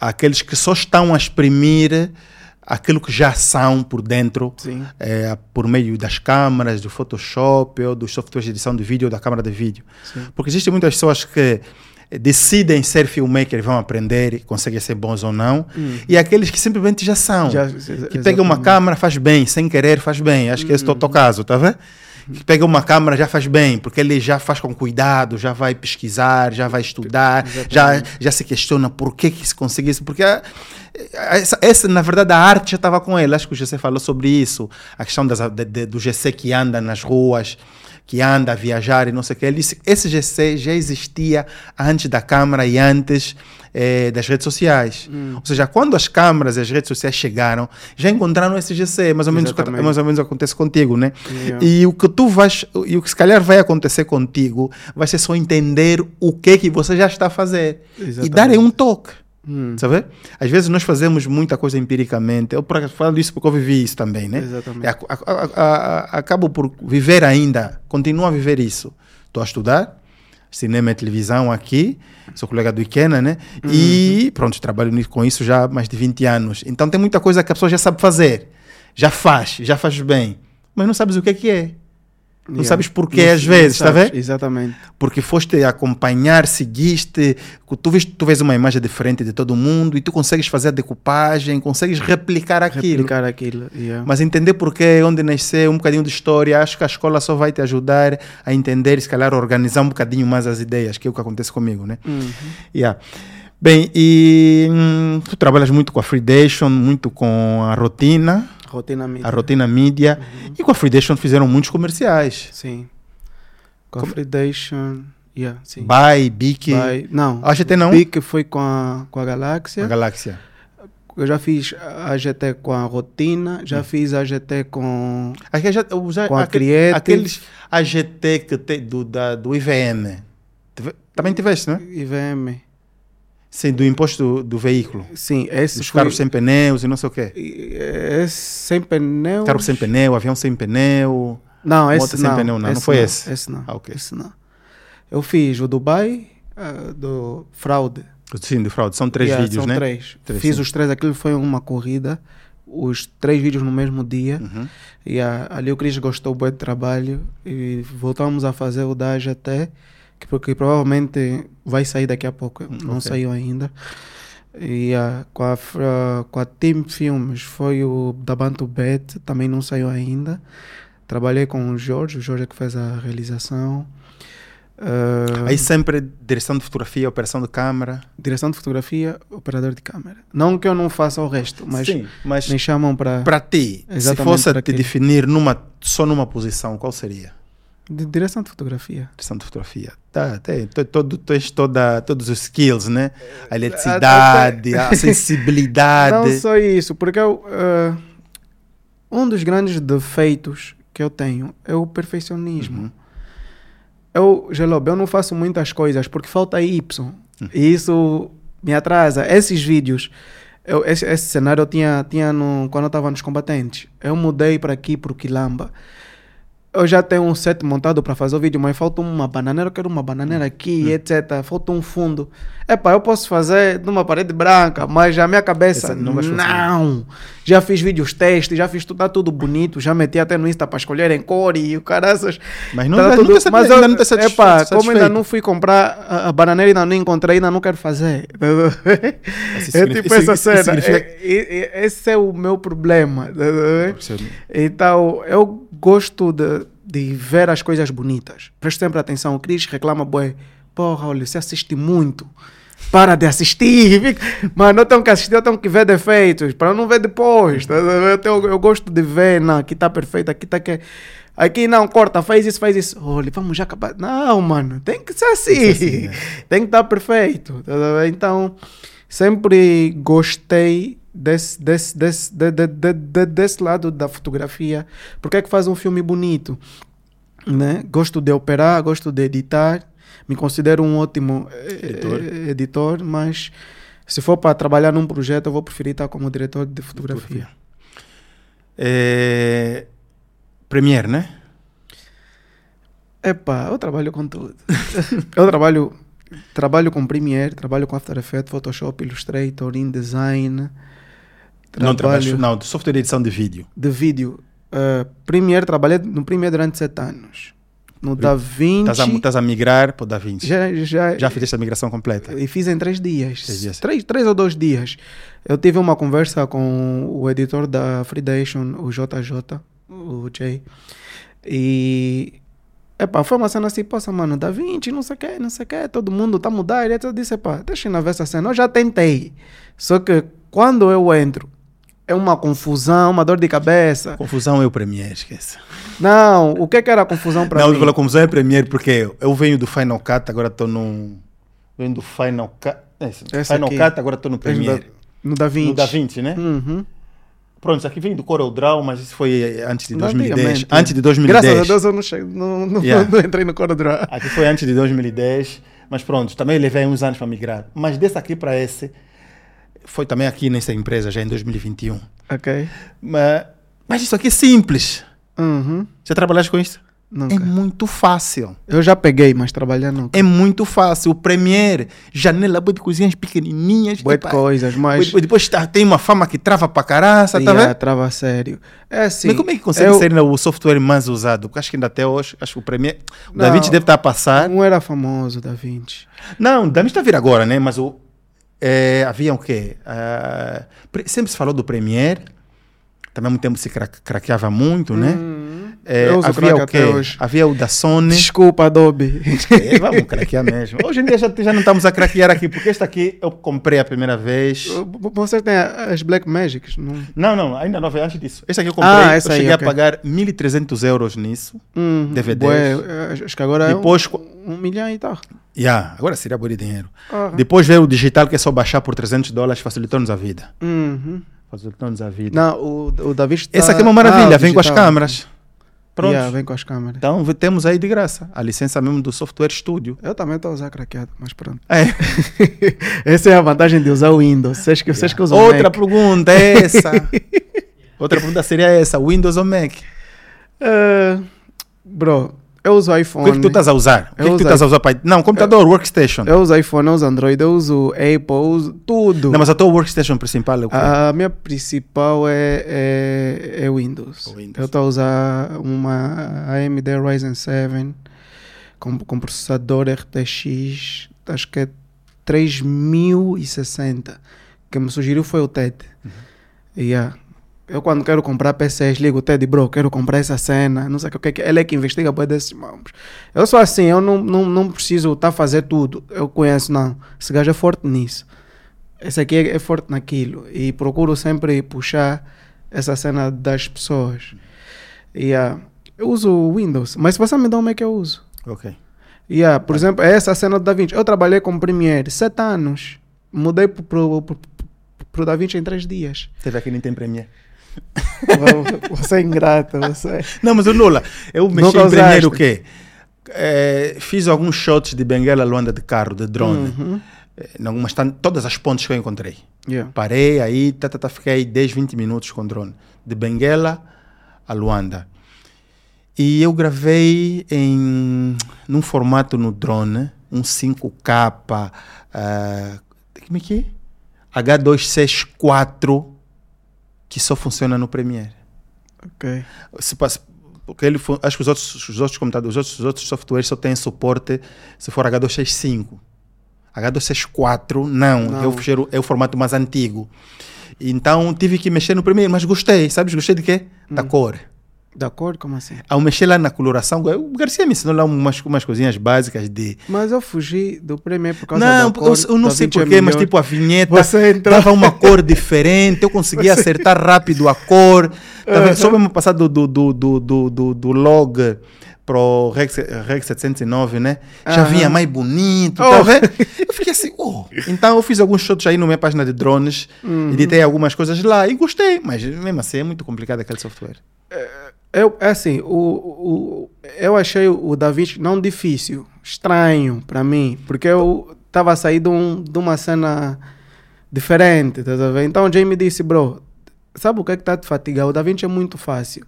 aqueles que só estão a exprimir aquilo que já são por dentro, é, por meio das câmaras, do Photoshop ou dos softwares de edição de vídeo ou da câmara de vídeo. Sim. Porque existem muitas pessoas que decidem ser filmmaker, vão aprender, conseguem ser bons ou não, hum. e aqueles que simplesmente já são, já, que pegam uma câmera, faz bem, sem querer faz bem. Acho que esse é o teu uhum. caso, tá vendo? Que pega uma câmera já faz bem, porque ele já faz com cuidado, já vai pesquisar, já vai estudar, já, já se questiona por que, que se consegue isso, porque a, essa, essa, na verdade, a arte já estava com ele. Acho que o GC falou sobre isso, a questão das, de, de, do GC que anda nas ruas, que anda a viajar e não sei o que. Ele disse esse GC já existia antes da câmera e antes é, das redes sociais. Hum. Ou seja, quando as câmaras e as redes sociais chegaram, já encontraram esse GC, mais ou menos, mais ou menos acontece contigo, né? Yeah. E o que tu vais, e o que se calhar vai acontecer contigo, vai ser só entender o que é que você já está a fazer Exatamente. e darem um toque. Hum. Sabe? Às vezes nós fazemos muita coisa empiricamente. Eu falo isso porque eu vivi isso também, né? Exatamente. A, a, a, acabo por viver ainda, continuo a viver isso. Estou a estudar, cinema e televisão aqui, sou colega do Ikena, né? Uhum. E pronto, trabalho com isso já há mais de 20 anos. Então tem muita coisa que a pessoa já sabe fazer, já faz, já faz bem, mas não sabes o que é que é. Não yeah. sabes porquê às vezes, está vendo? Exatamente. Porque foste acompanhar, seguiste, tu vês, tu vês uma imagem diferente de todo mundo e tu consegues fazer a decupagem, consegues replicar aquilo. Replicar aquilo, yeah. Mas entender porquê, onde nasceu, um bocadinho de história, acho que a escola só vai te ajudar a entender, se calhar organizar um bocadinho mais as ideias, que é o que acontece comigo, né? Uhum. Yeah. Bem, e hum, tu trabalhas muito com a Freedation, muito com a rotina. Rotina mídia. A rotina mídia. Uhum. E com a Freedation fizeram muitos comerciais. Sim. Com a Freedation. Yeah, sim. By, Bic. By, não. A GT não? Bic foi com a, com a Galáxia. A Galáxia. Eu já fiz a GT com a Rotina, já hum. fiz a GT com, Aqui já, já, com a Creative. Aqueles AGT que tem do, da, do IVM. Também tiveste, não é? IVM. Sim, do imposto do, veículo. Sim, esse Os foi... carros sem pneus e não sei o quê. Esse sem pneus. Carro sem pneu, avião sem pneu. Não, esse sem não. pneu, não. Não foi não, esse? Esse não. Ah, okay. Esse não. Eu fiz o Dubai, uh, do fraude. Sim, do fraude. São três yeah, vídeos, são né? Três. três fiz sim. os três. Aquilo foi uma corrida. Os três vídeos no mesmo dia. Uhum. E ali o Cris gostou do trabalho. E voltamos a fazer o da AGT. Que, porque provavelmente vai sair daqui a pouco. Não okay. saiu ainda. E uh, com, a, uh, com a Team Filmes foi o da Bantu Bet, também não saiu ainda. Trabalhei com o Jorge, o Jorge é que fez a realização. Uh, Aí sempre direção de fotografia, operação de câmera. Direção de fotografia, operador de câmera. Não que eu não faça o resto, mas, Sim, mas me chamam para. Para ti, se fosse te definir numa, só numa posição, qual seria? De direção de fotografia. Direção de fotografia. Tá, tem, todo, tens toda, todos os skills, né? A eletricidade, a sensibilidade. Não só isso, porque eu, uh, um dos grandes defeitos que eu tenho é o perfeccionismo. Uhum. Eu, Gelob, eu não faço muitas coisas porque falta Y. Uhum. E isso me atrasa. Esses vídeos, eu, esse, esse cenário eu tinha, tinha no, quando eu estava nos combatentes. Eu mudei para aqui, para o Quilamba eu já tenho um set montado para fazer o vídeo, mas falta uma bananeira, eu quero uma bananeira aqui, hum. etc. Falta um fundo. Epá, eu posso fazer numa parede branca, mas a minha cabeça, não, não. Já fiz vídeos testes, já fiz tudo, tá tudo bonito, já meti até no Insta para escolher em cor e o caraças. Mas não, tá tudo, mas eu, não tá epá, como ainda não fui comprar a, a bananeira, ainda não encontrei, ainda não quero fazer. é tipo essa cena. É, é, esse é o meu problema. Então, eu gosto de, de ver as coisas bonitas. Preste sempre atenção. O Cris reclama, boy, porra, olha, você assiste muito. Para de assistir. Mano, eu tenho que assistir, eu tenho que ver defeitos, para não ver depois. Tá? Eu, tenho, eu gosto de ver, não, aqui está perfeito, aqui está que. Aqui não, corta, faz isso, faz isso. Olha, vamos já acabar. Não, mano, tem que ser assim. Tem que, assim, né? tem que estar perfeito. Tá? Então, sempre gostei desse, desse, desse, de, de, de, de, desse lado da fotografia. Porque é que faz um filme bonito? Né? Gosto de operar, gosto de editar, me considero um ótimo eh, editor, editor mas Se for para trabalhar num projeto, eu vou preferir estar como diretor de fotografia. É... Premiere, né? Epá, eu trabalho com tudo. eu trabalho, trabalho com Premiere, trabalho com After Effects, Photoshop, Illustrator, InDesign. Não trabalho não, de software de edição de vídeo. De vídeo. Uh, Premiere, trabalhei no Premiere durante sete anos. No DaVinci... Estás a, estás a migrar para o DaVinci? Já, já, já fizeste a migração completa? E fiz em três dias. Três, dias. Três, três ou dois dias. Eu tive uma conversa com o editor da Freedation, o JJ, o Jay. E Epá, foi uma cena assim, poxa, mano, Da Vinci, não sei o que, não sei o que, todo mundo tá a mudar. E eu disse, epá, deixa eu ver essa cena. Eu já tentei. Só que quando eu entro, é uma confusão, uma dor de cabeça. Confusão é o Premiere, esquece. Não, o que, é que era confusão para mim? Não, pela confusão é Premiere, porque eu venho do Final Cut, agora estou no. Venho do Final Cut. É, Final aqui. Cut, agora estou no Premiere. No Da Vinci. No Da Vinci, né? Uhum. Pronto, isso aqui vem do Corel Draw, mas isso foi antes de 2010. Antes de 2010. Graças a Deus eu não, cheguei, não, não, yeah. não entrei no Corel Draw. Aqui foi antes de 2010, mas pronto, também levei uns anos para migrar. Mas desse aqui para esse, foi também aqui nessa empresa, já em 2021. Ok. Mas, mas isso aqui é simples. Uhum. Já trabalhaste com isso? Nunca. É muito fácil. Eu já peguei, mas trabalhar não. É muito fácil. O Premiere, janela, boa de coisinhas pequenininhas. Boa de coisas, mas... Depois tá, tem uma fama que trava pra caraça, tá vendo? trava sério. É assim... Mas como é que consegue eu... ser o software mais usado? Porque acho que ainda até hoje, acho que o Premiere... O DaVinci deve estar a passar. Não era famoso, DaVinci. Não, DaVinci está a vir agora, né? Mas o... É, havia o quê? Uh, sempre se falou do Premiere. Também há muito tempo se craqueava muito, né? É, havia o quê? Hoje. Havia o da Sony. Desculpa, Adobe. É, vamos craquear mesmo. Hoje em dia já, já não estamos a craquear aqui, porque este aqui eu comprei a primeira vez. Você tem as Black Magics? Não, não, não ainda não veio antes disso. Este aqui eu comprei, ah, eu cheguei aí, okay. a pagar 1.300 euros nisso, hum, DVDs. acho que agora Depois, é um, um milhão e tal. Yeah, agora seria bom de dinheiro. Uhum. Depois veio o digital, que é só baixar por 300 dólares, facilitou-nos a vida. Uhum. Facilitou-nos a vida. Não, o, o David está... Essa aqui é uma maravilha, ah, vem com as câmeras. Pronto. Yeah, vem com as câmeras. Então temos aí de graça a licença mesmo do software Studio. Eu também estou a usar craqueado, mas pronto. É. essa é a vantagem de usar o Windows. Vocês que, vocês que usam Outra Mac. pergunta é essa. Outra pergunta seria essa: Windows ou Mac? Uh, bro, eu uso iPhone. O que, é que tu estás a usar? O que, é que tu estás a usar para... Não, computador, eu, workstation. Eu uso iPhone, eu uso Android, eu uso Apple, eu uso tudo. Não, mas a tua workstation principal é o quê? A minha principal é, é, é Windows. Windows. Eu estou a usar uma AMD Ryzen 7 com, com processador RTX, acho que é 3060. que me sugeriu foi o TED. Uhum. Yeah. Eu quando quero comprar PCs, ligo o Teddy, bro, quero comprar essa cena, não sei o que, ele é que investiga para desses mãos. Eu sou assim, eu não, não, não preciso estar tá a fazer tudo. Eu conheço, não. Esse gajo é forte nisso. Esse aqui é, é forte naquilo. E procuro sempre puxar essa cena das pessoas. E yeah, eu uso o Windows, mas se você me dá um Mac, eu uso. Ok. Yeah, por exemplo, essa cena do DaVinci. Eu trabalhei com Premiere sete anos. Mudei para o DaVinci em três dias. Teve aqui nem tem Premiere. Você é ingrato, você. Não, mas o Lula, eu mexi em primeiro o quê? É, fiz alguns shots de Benguela Luanda de carro, de drone. Uhum. É, todas as pontes que eu encontrei. Yeah. Parei aí, tá, tá, tá, fiquei 10, 20 minutos com drone. De Benguela a Luanda. E eu gravei em num formato no drone, um 5K, uh, como é que é? H264 que só funciona no Premiere. Ok. Se passa, porque ele, acho que os outros, os outros computadores, os outros, os outros softwares só têm suporte se for H265. H264, não, não. É, o, é o formato mais antigo. Então tive que mexer no Premiere, mas gostei, sabes? Gostei de quê? Hum. Da cor. Da cor? Como assim? Ao mexer lá na coloração, o Garcia me ensinou lá umas, umas coisinhas básicas de. Mas eu fugi do Premiere por causa não, da cor. Eu, eu não sei porquê, mas tipo a vinheta dava uma cor diferente, eu conseguia Você... acertar rápido a cor. Tá uhum. Só mesmo passar do, do, do, do, do, do log para o Rex, Rex 709, né? Já uhum. vinha mais bonito, oh. tá vendo? Eu fiquei assim, oh. Então eu fiz alguns shots aí na minha página de drones, uhum. editei algumas coisas lá e gostei, mas mesmo assim é muito complicado aquele software. É eu, é assim, o, o, eu achei o David não difícil, estranho para mim, porque eu estava de, um, de uma cena diferente, a ver? Então o Jamie disse, bro, sabe o que é que está a te fatigar? O DaVinci é muito fácil.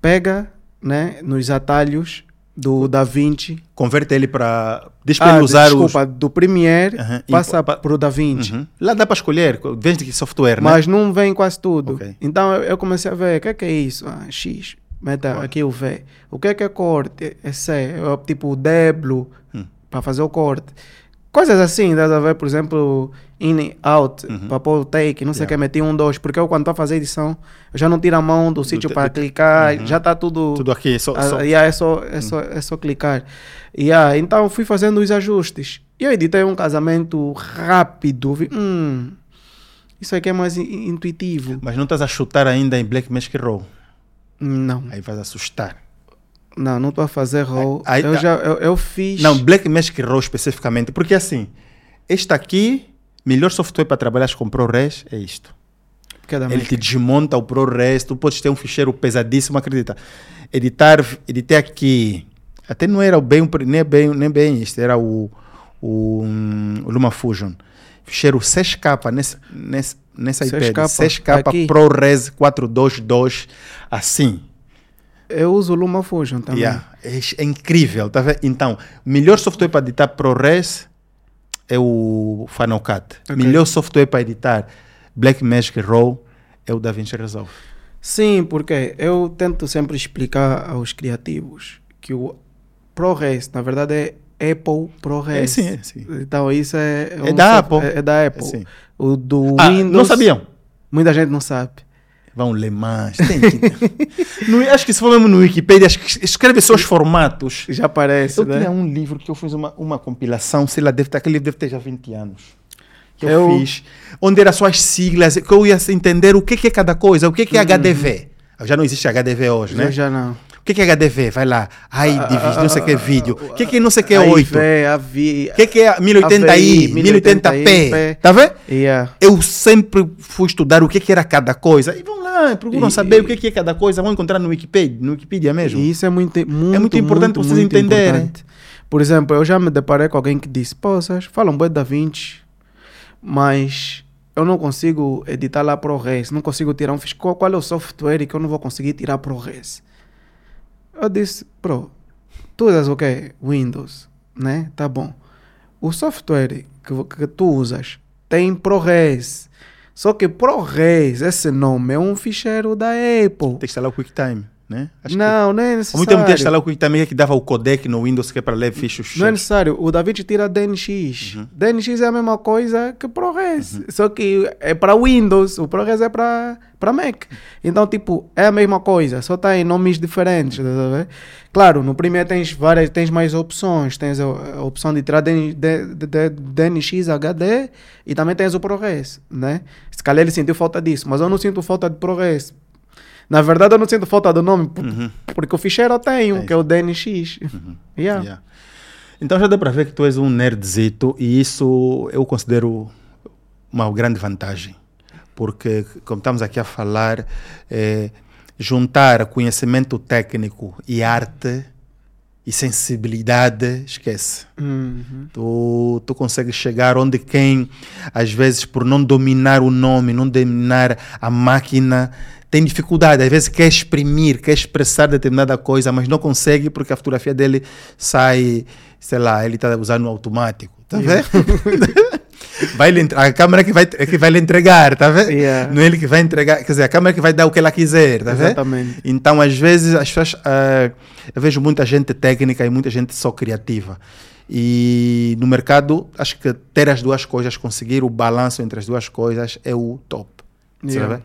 Pega, né, nos atalhos do DaVinci. Converte ele para. Para Ah, desculpa, do Premiere, e passa pa- para o DaVinci. os. Uhum. Lá dá para escolher, vende que software, né? Mas não vem quase tudo. Ok. Então eu comecei a ver, o que é que é isso? Ah, X, meta aqui o V. O que é que é corte? É C, é tipo o deblo, Hum. para fazer o corte. Coisas assim, dá a ver, por exemplo, in, out, Uhum. para pôr o take, não sei o Yeah. que, meti um, dois. Porque eu quando estou a fazer edição, eu já não tiro a mão do sítio te- para clicar, Uhum. já está tudo... Tudo aqui, só. Ah, só- yeah, é, só, é, só, é só clicar. Yeah, então fui fazendo os ajustes. E eu editei um casamento rápido. Vi, hum, isso aqui é mais in- intuitivo. Mas não estás a chutar ainda em Black Magic Raw. Não, Aí vais assustar. não, não estou a fazer roll. Aí- eu aí- já eu, eu fiz. Não, Black Magic Raw especificamente. Porque assim, este aqui, melhor software para trabalhar com ProRes é isto. que é Ele te desmonta o ProRes, tu podes ter um ficheiro pesadíssimo, acredita. Editar, editei aqui, até não era bem, o pr- nem bem, nem bem isto, era o, o, hum, o LumaFusion. Ficheiro 6K nesse, nesse, nessa 6K, iPad, 6K aqui. ProRes 422, assim. Eu uso o LumaFusion também. Yeah, é, é incrível, tá vendo? Então, melhor software para editar ProRes é o Final Cut. Ok. Melhor software para editar Blackmagic Raw é o DaVinci Resolve. Sim, porque eu tento sempre explicar aos criativos que o ProRes, na verdade, é Apple ProRes. É sim, é sim. Então isso é. É um da soft- Apple. É, é da Apple. É. O do Ah, Windows. não sabiam? Muita gente não sabe. Vão ler mais. Tem que... no, acho que se for mesmo no Wikipedia, acho que escreve só os formatos. Já aparece, Eu né? tinha um livro que eu fiz uma, uma compilação, sei lá, deve aquele livro deve ter já 20 anos. Que eu, Eu- fiz, onde eram só as siglas, que eu ia entender o que, que é cada coisa, o que, que é HDV. Já não existe HDV hoje, né? Eu já não. O que, que é HDV? Vai lá. Ai, divis, não sei o que é vídeo. O que, que é não sei o que é Aí 8? vê, a vi... O que, que é 1080i, 1080p? Tá vendo? Yeah. Eu sempre fui estudar o que, que era cada coisa. E vão lá, procuram E- saber o que, que é cada coisa. Vão encontrar no Wikipedia, no Wikipedia mesmo. E isso é muito, muito, muito importante muito, vocês muito entenderem. importante. Por exemplo, eu já me deparei com alguém que disse, pô, vocês falam bem da Vinci, mas eu não consigo editar lá ProRes, não consigo tirar um fiscal. Qual é o software que eu não vou conseguir tirar ProRes? Eu disse, pro, tu usas o quê? Windows, né? Tá bom. O software que, que tu usas tem ProRes. Só que ProRes, esse nome, é um ficheiro da Apple. Tem que instalar o QuickTime, né? Acho que- Não, não é necessário. muito tempo tinha que instalar o QuickTime é que dava o codec no Windows que é para ler fichos. Não é necessário. O David tira DNX. Uhum. DNX é a mesma coisa que ProRes. Só que é para Windows. O ProRes é para para Mac. Então, tipo, é a mesma coisa. Só está em nomes diferentes. tá? Claro, no primeiro tens várias, tens mais opções. Tens a, opção de tirar DNX HD e também tens o ProRes, né? Se calhar ele sentiu falta disso, mas eu não sinto falta de ProRes. Na verdade, eu não sinto falta do nome, Uhum. porque o ficheiro eu tenho, Tens. que é o DNX. Yeah. Yeah. Então já dá para ver que tu és um nerdzito e isso eu considero uma grande vantagem. Porque, como estamos aqui a falar, é, juntar conhecimento técnico e arte e sensibilidade, esquece. Uhum. Tu, tu consegues chegar onde quem, às vezes, por não dominar o nome, não dominar a máquina, tem dificuldade. Às vezes quer exprimir, quer expressar determinada coisa, mas não consegue porque a fotografia dele sai, sei lá, ele está usando automático. Tá vendo? vai lhe a câmera que vai, é que vai lhe entregar, tá vendo? Yeah. Não é ele que vai entregar, quer dizer, a câmera que vai dar o que ela quiser, tá vendo? Exatamente. Então, às vezes, as pessoas, ah, eu vejo muita gente técnica e muita gente só criativa. E no mercado, acho que ter as duas coisas, conseguir o balanço entre as duas coisas é o top. Yeah. Sabe?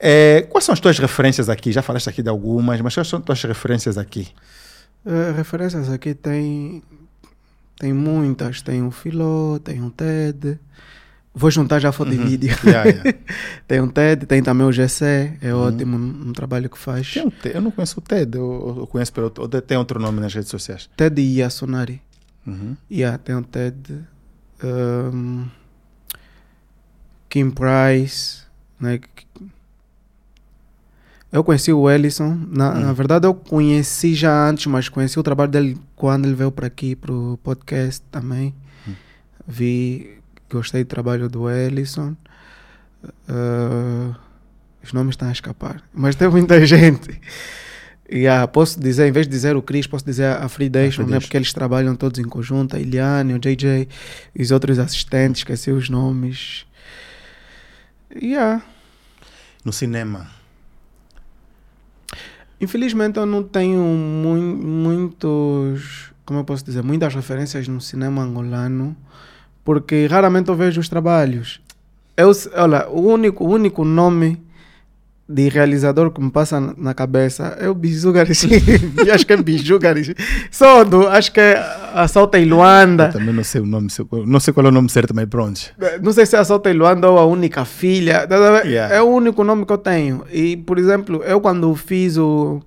Eh, quais são as tuas referências aqui? Já falaste aqui de algumas, mas quais são as tuas referências aqui? Eh, referências aqui tem, tem muitas. Tem o Filó, tem o TED. Vou juntar já foto e vídeo. Uhum. Yeah, yeah. tem o TED, tem também o GC. É Uhum. ótimo no, trabalho que faz. Um eu não conheço o TED, eu, eu conheço pelo ou tem outro nome nas redes sociais. TED e Yasunari. Uhum. Yeah, tem o TED. Um, Kim Price. Né? Eu conheci o Ellison. Na, Hum. na verdade, eu conheci já antes, mas conheci o trabalho dele quando ele veio para aqui, para o podcast também. Hum. Vi gostei do trabalho do Ellison. Uh, os nomes estão a escapar, mas tem muita gente. Yeah, posso dizer, em vez de dizer o Chris, posso dizer a Freedation, né? porque eles trabalham todos em conjunto, a Iliane, o JJ os outros assistentes, esqueci os nomes. Yeah. No cinema? Infelizmente eu não tenho mu muitos, como eu posso dizer, muitas referências no cinema angolano, porque raramente eu vejo os trabalhos. Eu, olha, o único, o único nome de realizador que me passa na cabeça é o Biju acho que é Biju. Só do, acho que é Assalta em Luanda. Eu também não sei o nome, não sei qual é o nome certo, mas pronto. Não sei se é Assalta em Luanda ou a única filha. Tá yeah. É o único nome que eu tenho. E, por exemplo, eu quando fiz o,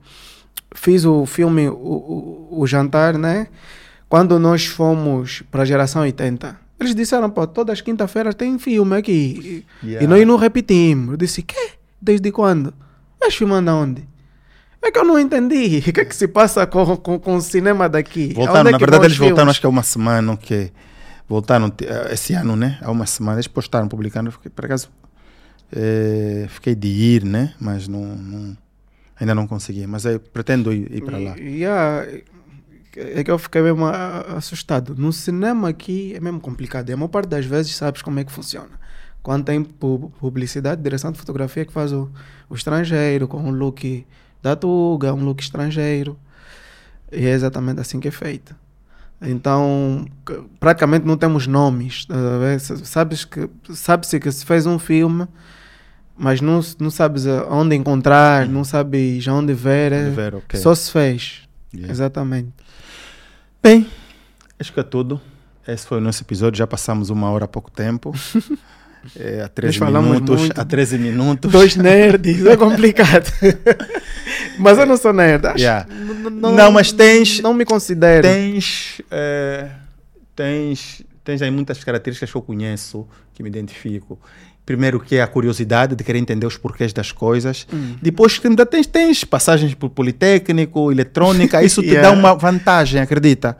fiz o filme o, o, o Jantar, né? Quando nós fomos para a geração 80, eles disseram, pô, todas as quinta-feiras tem filme aqui. Yeah. E nós não repetimos. Eu disse, quê? Desde quando? És filmando aonde? É que eu não entendi. O que é que se passa com, com, com o cinema daqui? Voltaram, é na verdade, eles filmes? voltaram, acho que há uma semana, que voltaram eh, esse ano, né? Há uma semana, eles postaram, publicando. Fiquei, por acaso, é, fiquei de ir, né? Mas não, não, ainda não consegui. Mas eu pretendo ir, ir para lá. Yeah, é que eu fiquei mesmo assustado. No cinema aqui é mesmo complicado. E a maior parte das vezes sabes como é que funciona. Quando tem publicidade, direção de fotografia que faz o, o estrangeiro com um look da Tuga, um look estrangeiro. E é exatamente assim que é feito. Então, praticamente não temos nomes. Tá sabes que sabe-se que se fez um filme, mas não, não sabes onde encontrar, não sabes onde ver. É ver okay. Só se fez. Yeah. Exatamente. Bem, acho que é tudo. Esse foi o nosso episódio. Já passamos uma hora há pouco tempo. É, a 13 minutos. Muito. A 13 minutos. Dois nerds, é complicado. mas eu não sou nerd. Acho, yeah. não, não, mas tens. Não me considero. Tens, é, tens. Tens aí muitas características que eu conheço, que me identifico. Primeiro que é a curiosidade de querer entender os porquês das coisas. Hum. Depois ainda tens, tens passagens por Politécnico, eletrônica, isso te yeah. dá uma vantagem, acredita?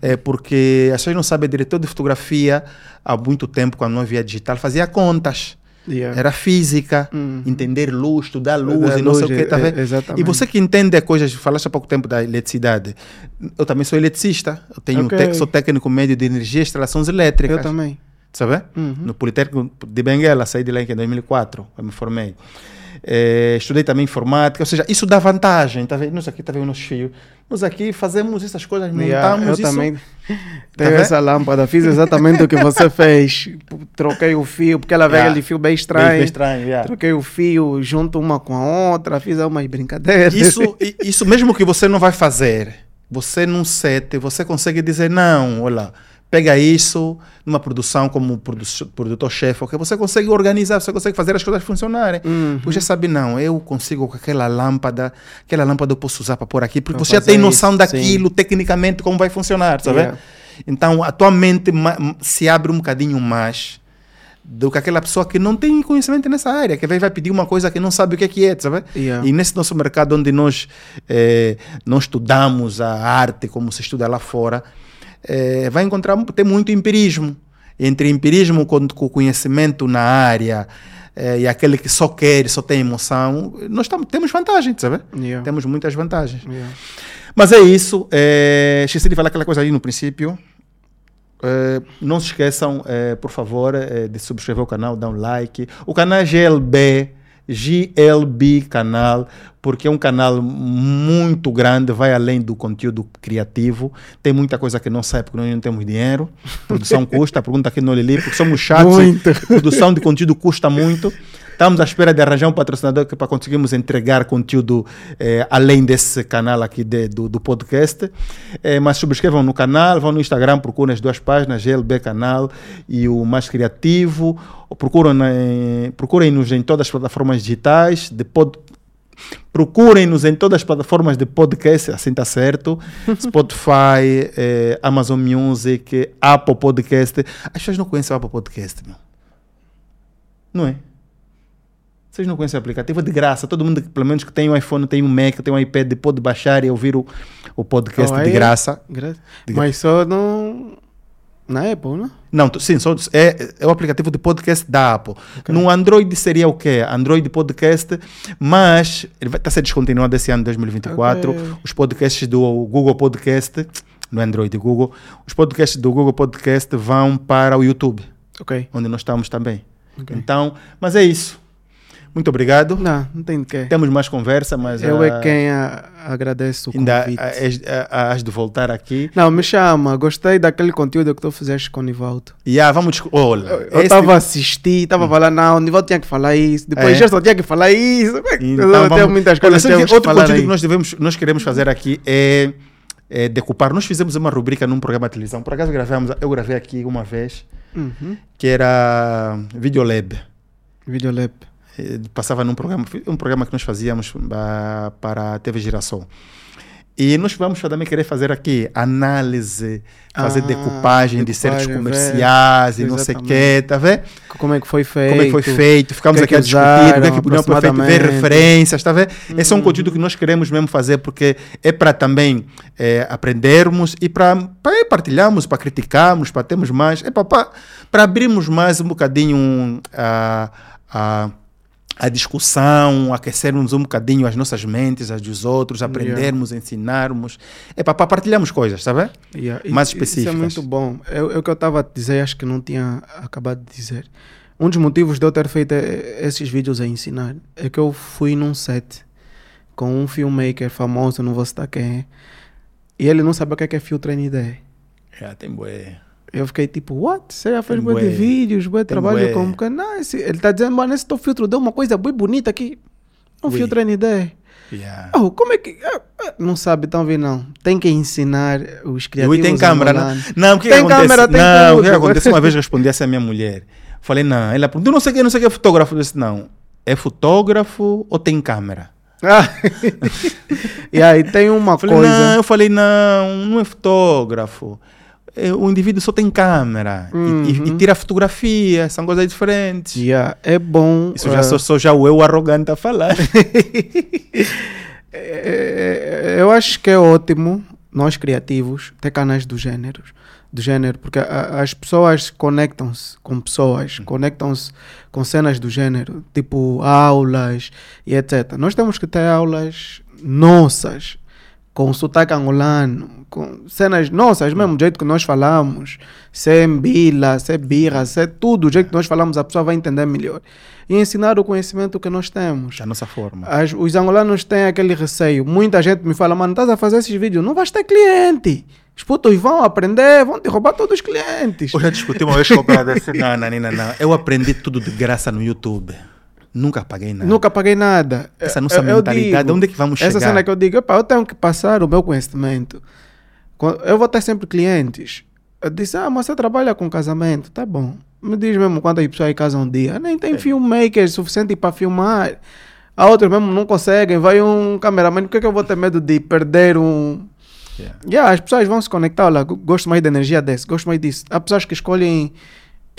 É porque as pessoas não sabem, diretor de fotografia, há muito tempo, quando não havia digital, fazia contas. Yeah. Era física, uhum. entender luz, estudar luz da e não luz, sei o que, tá? É, e você que entende coisas, falaste há pouco tempo da eletricidade. Eu também sou eletricista, eu tenho okay. sou técnico médio de energia e instalações elétricas. Eu também. Sabe? Uhum. No Politécnico de Benguela, saí de lá em 2004, eu me formei. É, estudei também informática, ou seja, isso dá vantagem, tá vendo? Nós aqui, tá vendo, nossos filhos. Nós aqui fazemos essas coisas, montamos yeah, eu isso. também tenho tá essa lâmpada, fiz exatamente o que você fez. Troquei o fio, porque ela veio yeah. de fio bem estranho. Bem, bem estranho yeah. Troquei o fio junto uma com a outra, fiz umas brincadeiras. Isso, isso mesmo que você não vai fazer, você num set, você consegue dizer, não, olha pega isso numa produção como produtor-chefe, okay? você consegue organizar, você consegue fazer as coisas funcionarem. Uhum. Você sabe, não, eu consigo com aquela lâmpada, aquela lâmpada eu posso usar para pôr aqui, porque você já tem noção isso, daquilo, sim. tecnicamente, como vai funcionar, sabe? Yeah. Então, a tua mente se abre um bocadinho mais do que aquela pessoa que não tem conhecimento nessa área, que vai pedir uma coisa que não sabe o que é, que é sabe? Yeah. E nesse nosso mercado onde nós, eh, não estudamos a arte como se estuda lá fora, é, vai encontrar tem muito empirismo. Entre empirismo com, com conhecimento na área é, e aquele que só quer, só tem emoção, nós tam, temos vantagens, sabe? Yeah. Temos muitas vantagens. Yeah. Mas é isso. É, esqueci de falar aquela coisa aí no princípio. É, não se esqueçam, é, por favor, é, de subscrever o canal, dar um like. O canal é GLB GLB canal, porque é um canal muito grande, vai além do conteúdo criativo. Tem muita coisa que não sai porque nós não temos dinheiro. Produção custa, pergunta aqui no Lili, porque somos chatos. Muito. Produção de conteúdo custa muito. Estamos à espera de arranjar um patrocinador para conseguirmos entregar conteúdo eh, além desse canal aqui de, do, do, podcast. Eh, mas subscrevam no canal, vão no Instagram, procurem as duas páginas, GLB Canal e o Mais Criativo. Procurem-nos procurem em todas as plataformas digitais de pod, Procurem-nos em todas as plataformas de podcast, assim está certo. Spotify, eh, Amazon Music, Apple Podcast. As pessoas não conhecem o Apple Podcast, meu. Não é? Vocês não conhecem o aplicativo? É de graça. Todo mundo, pelo menos que tem um iPhone, tem um Mac, tem um iPad, pode baixar e ouvir o, o podcast oh, de, graça. Gra de Mas só não, Na Apple, não? Não, sim, só, é, é o aplicativo de podcast da Apple. No Android seria o quê? Android Podcast, mas ele vai estar a ser descontinuado esse ano de 2024. Ok. Os podcasts do Google Podcast, no Android Google, os podcasts do Google Podcast vão para o YouTube, Ok. onde nós estamos também. Então, mas é isso. Muito obrigado. Não, não tem de quê. Temos mais conversa, mas Eu ah, é quem a, agradeço o ainda convite. ah, ah, has de voltar aqui. Não, me chama. Gostei daquele conteúdo que tu fizeste com o Nivaldo. E ah, vamos Olha, Eu estava a assistir, estava a falar, não, o Nivaldo tinha que falar isso. Depois É? Gerson tinha que falar isso. Então, eu vamos- muitas Olha, coisas sabe que outro conteúdo aí. que nós, devemos, nós queremos fazer aqui é, é decupar. Nós fizemos uma rubrica num programa de televisão. Por acaso gravamos, eu gravei aqui uma vez, Uhum. que era Videolab. Videolab. Passava num programa, um programa que nós fazíamos ah, para a TV Girassol. E nós vamos também querer fazer aqui análise, fazer Ah, decupagem de séries decupagem, comerciais e não sei o quê, tá vendo? Como é que foi feito? como é que foi feito, ficamos que aqui é a que discutir, o que é que podia foi feito, ver referências, tá vendo? Esse é um conteúdo que nós queremos mesmo fazer porque é para também eh, aprendermos e para partilharmos, para criticarmos, para termos mais, é para abrirmos mais um bocadinho a, a, a discussão, aquecermos um bocadinho as nossas mentes, as dos outros, aprendermos, ensinarmos, é para partilharmos coisas, tá vendo? Yeah, mais específicas. Isso é muito bom. É, é o que eu estava a dizer, acho que não tinha acabado de dizer. Um dos motivos de eu ter feito eh, esses vídeos a ensinar é que eu fui num set com um filmmaker famoso, não vou citar quem é, e ele não sabia o que é, que é filtro ND. É, tem bué. Eu fiquei tipo, what? Você já fez bué de vídeos, bué de trabalho bué. com... porque, Não, esse, ele está dizendo, mano, esse teu filtro deu uma coisa bem bonita aqui. Um Ui. filtro ND. Yeah. Oh, como é que... ah, ah, Não sabe, então vê não. Tem que ensinar os E criativos tem câmera, não? Não, o que, Tem que câmera, tem não, o que, que tudo. acontece? Uma vez respondi essa minha mulher. Falei, não, ela perguntou, não sei o que, não sei que é fotógrafo. Eu disse, não, é fotógrafo ou tem câmera? Ah, e aí tem uma Falei, coisa. não, eu falei, não, não é fotógrafo. É, o indivíduo só tem câmera e- e, Uhum. e tira fotografia, são coisas diferentes. Yeah, é bom. Isso já ah, sou, sou já o eu arrogante a falar. é- é- eu acho que é ótimo nós criativos ter canais do gênero, do gênero, porque a- as pessoas conectam-se com pessoas, Hum. conectam-se com cenas do gênero, tipo aulas e etc. Nós temos que ter aulas nossas, com sotaque angolano, com cenas nossas mesmo, do jeito que nós falamos, sem bila, sem birra, sem tudo, do jeito que nós falamos, a pessoa vai entender melhor. E ensinar o conhecimento que nós temos. Da nossa forma. As- os angolanos têm aquele receio. Muita gente me fala, mano, estás a fazer esses vídeos, não vais ter cliente. Os putos vão aprender, vão te roubar todos os clientes. Eu já discuti uma vez com o não, não, não, não. Eu aprendi tudo de graça no YouTube. Nunca paguei nada. Nunca paguei nada. Essa nossa Eu- eu mentalidade, digo, onde é que vamos Essa chegar? cena que eu digo, "Epá, eu tenho que passar o meu conhecimento. Eu vou ter sempre clientes. Eu disse, ah, mas você trabalha com casamento, tá bom. Me diz mesmo quantas pessoas aí casam um dia. Nem tem filmmaker suficiente para filmar. A outros mesmo não conseguem. Vai um cameraman, por que, que eu vou ter medo de perder um... Yeah. Yeah, as pessoas vão se conectar. Olha, go- gosto mais de energia desse, gosto mais disso. Há pessoas que escolhem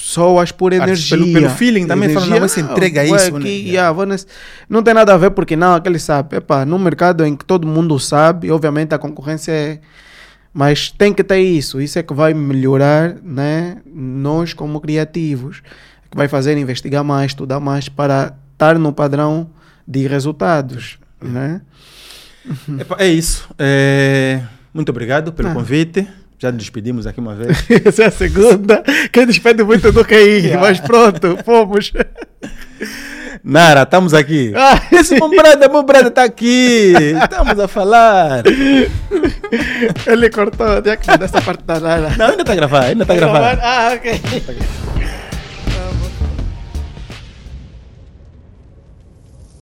pessoas por Ah, energia. pelo- pelo feeling também, falam, não, você entrega vou isso, né? yeah, nesse- Não tem nada a ver porque não, aquele sabe. Epá, num mercado em que todo mundo sabe, obviamente a concorrência é. Mas tem que ter isso. Isso é que vai melhorar né, nós como criativos. Que vai fazer investigar mais, estudar mais para estar no padrão de resultados. Né? Epa, é isso. É, Muito obrigado pelo Ah. convite. Já nos despedimos aqui uma vez. Essa é a segunda. Quem despede muito do. Yeah. Mas pronto, fomos. Nara, estamos aqui. Ah. Esse meu brother, meu brother está aqui. Estamos a falar. Ele cortou. Tinha que fazer essa parte da Lara. Não, ainda está a gravar, ainda está a gravar. Ah, ok.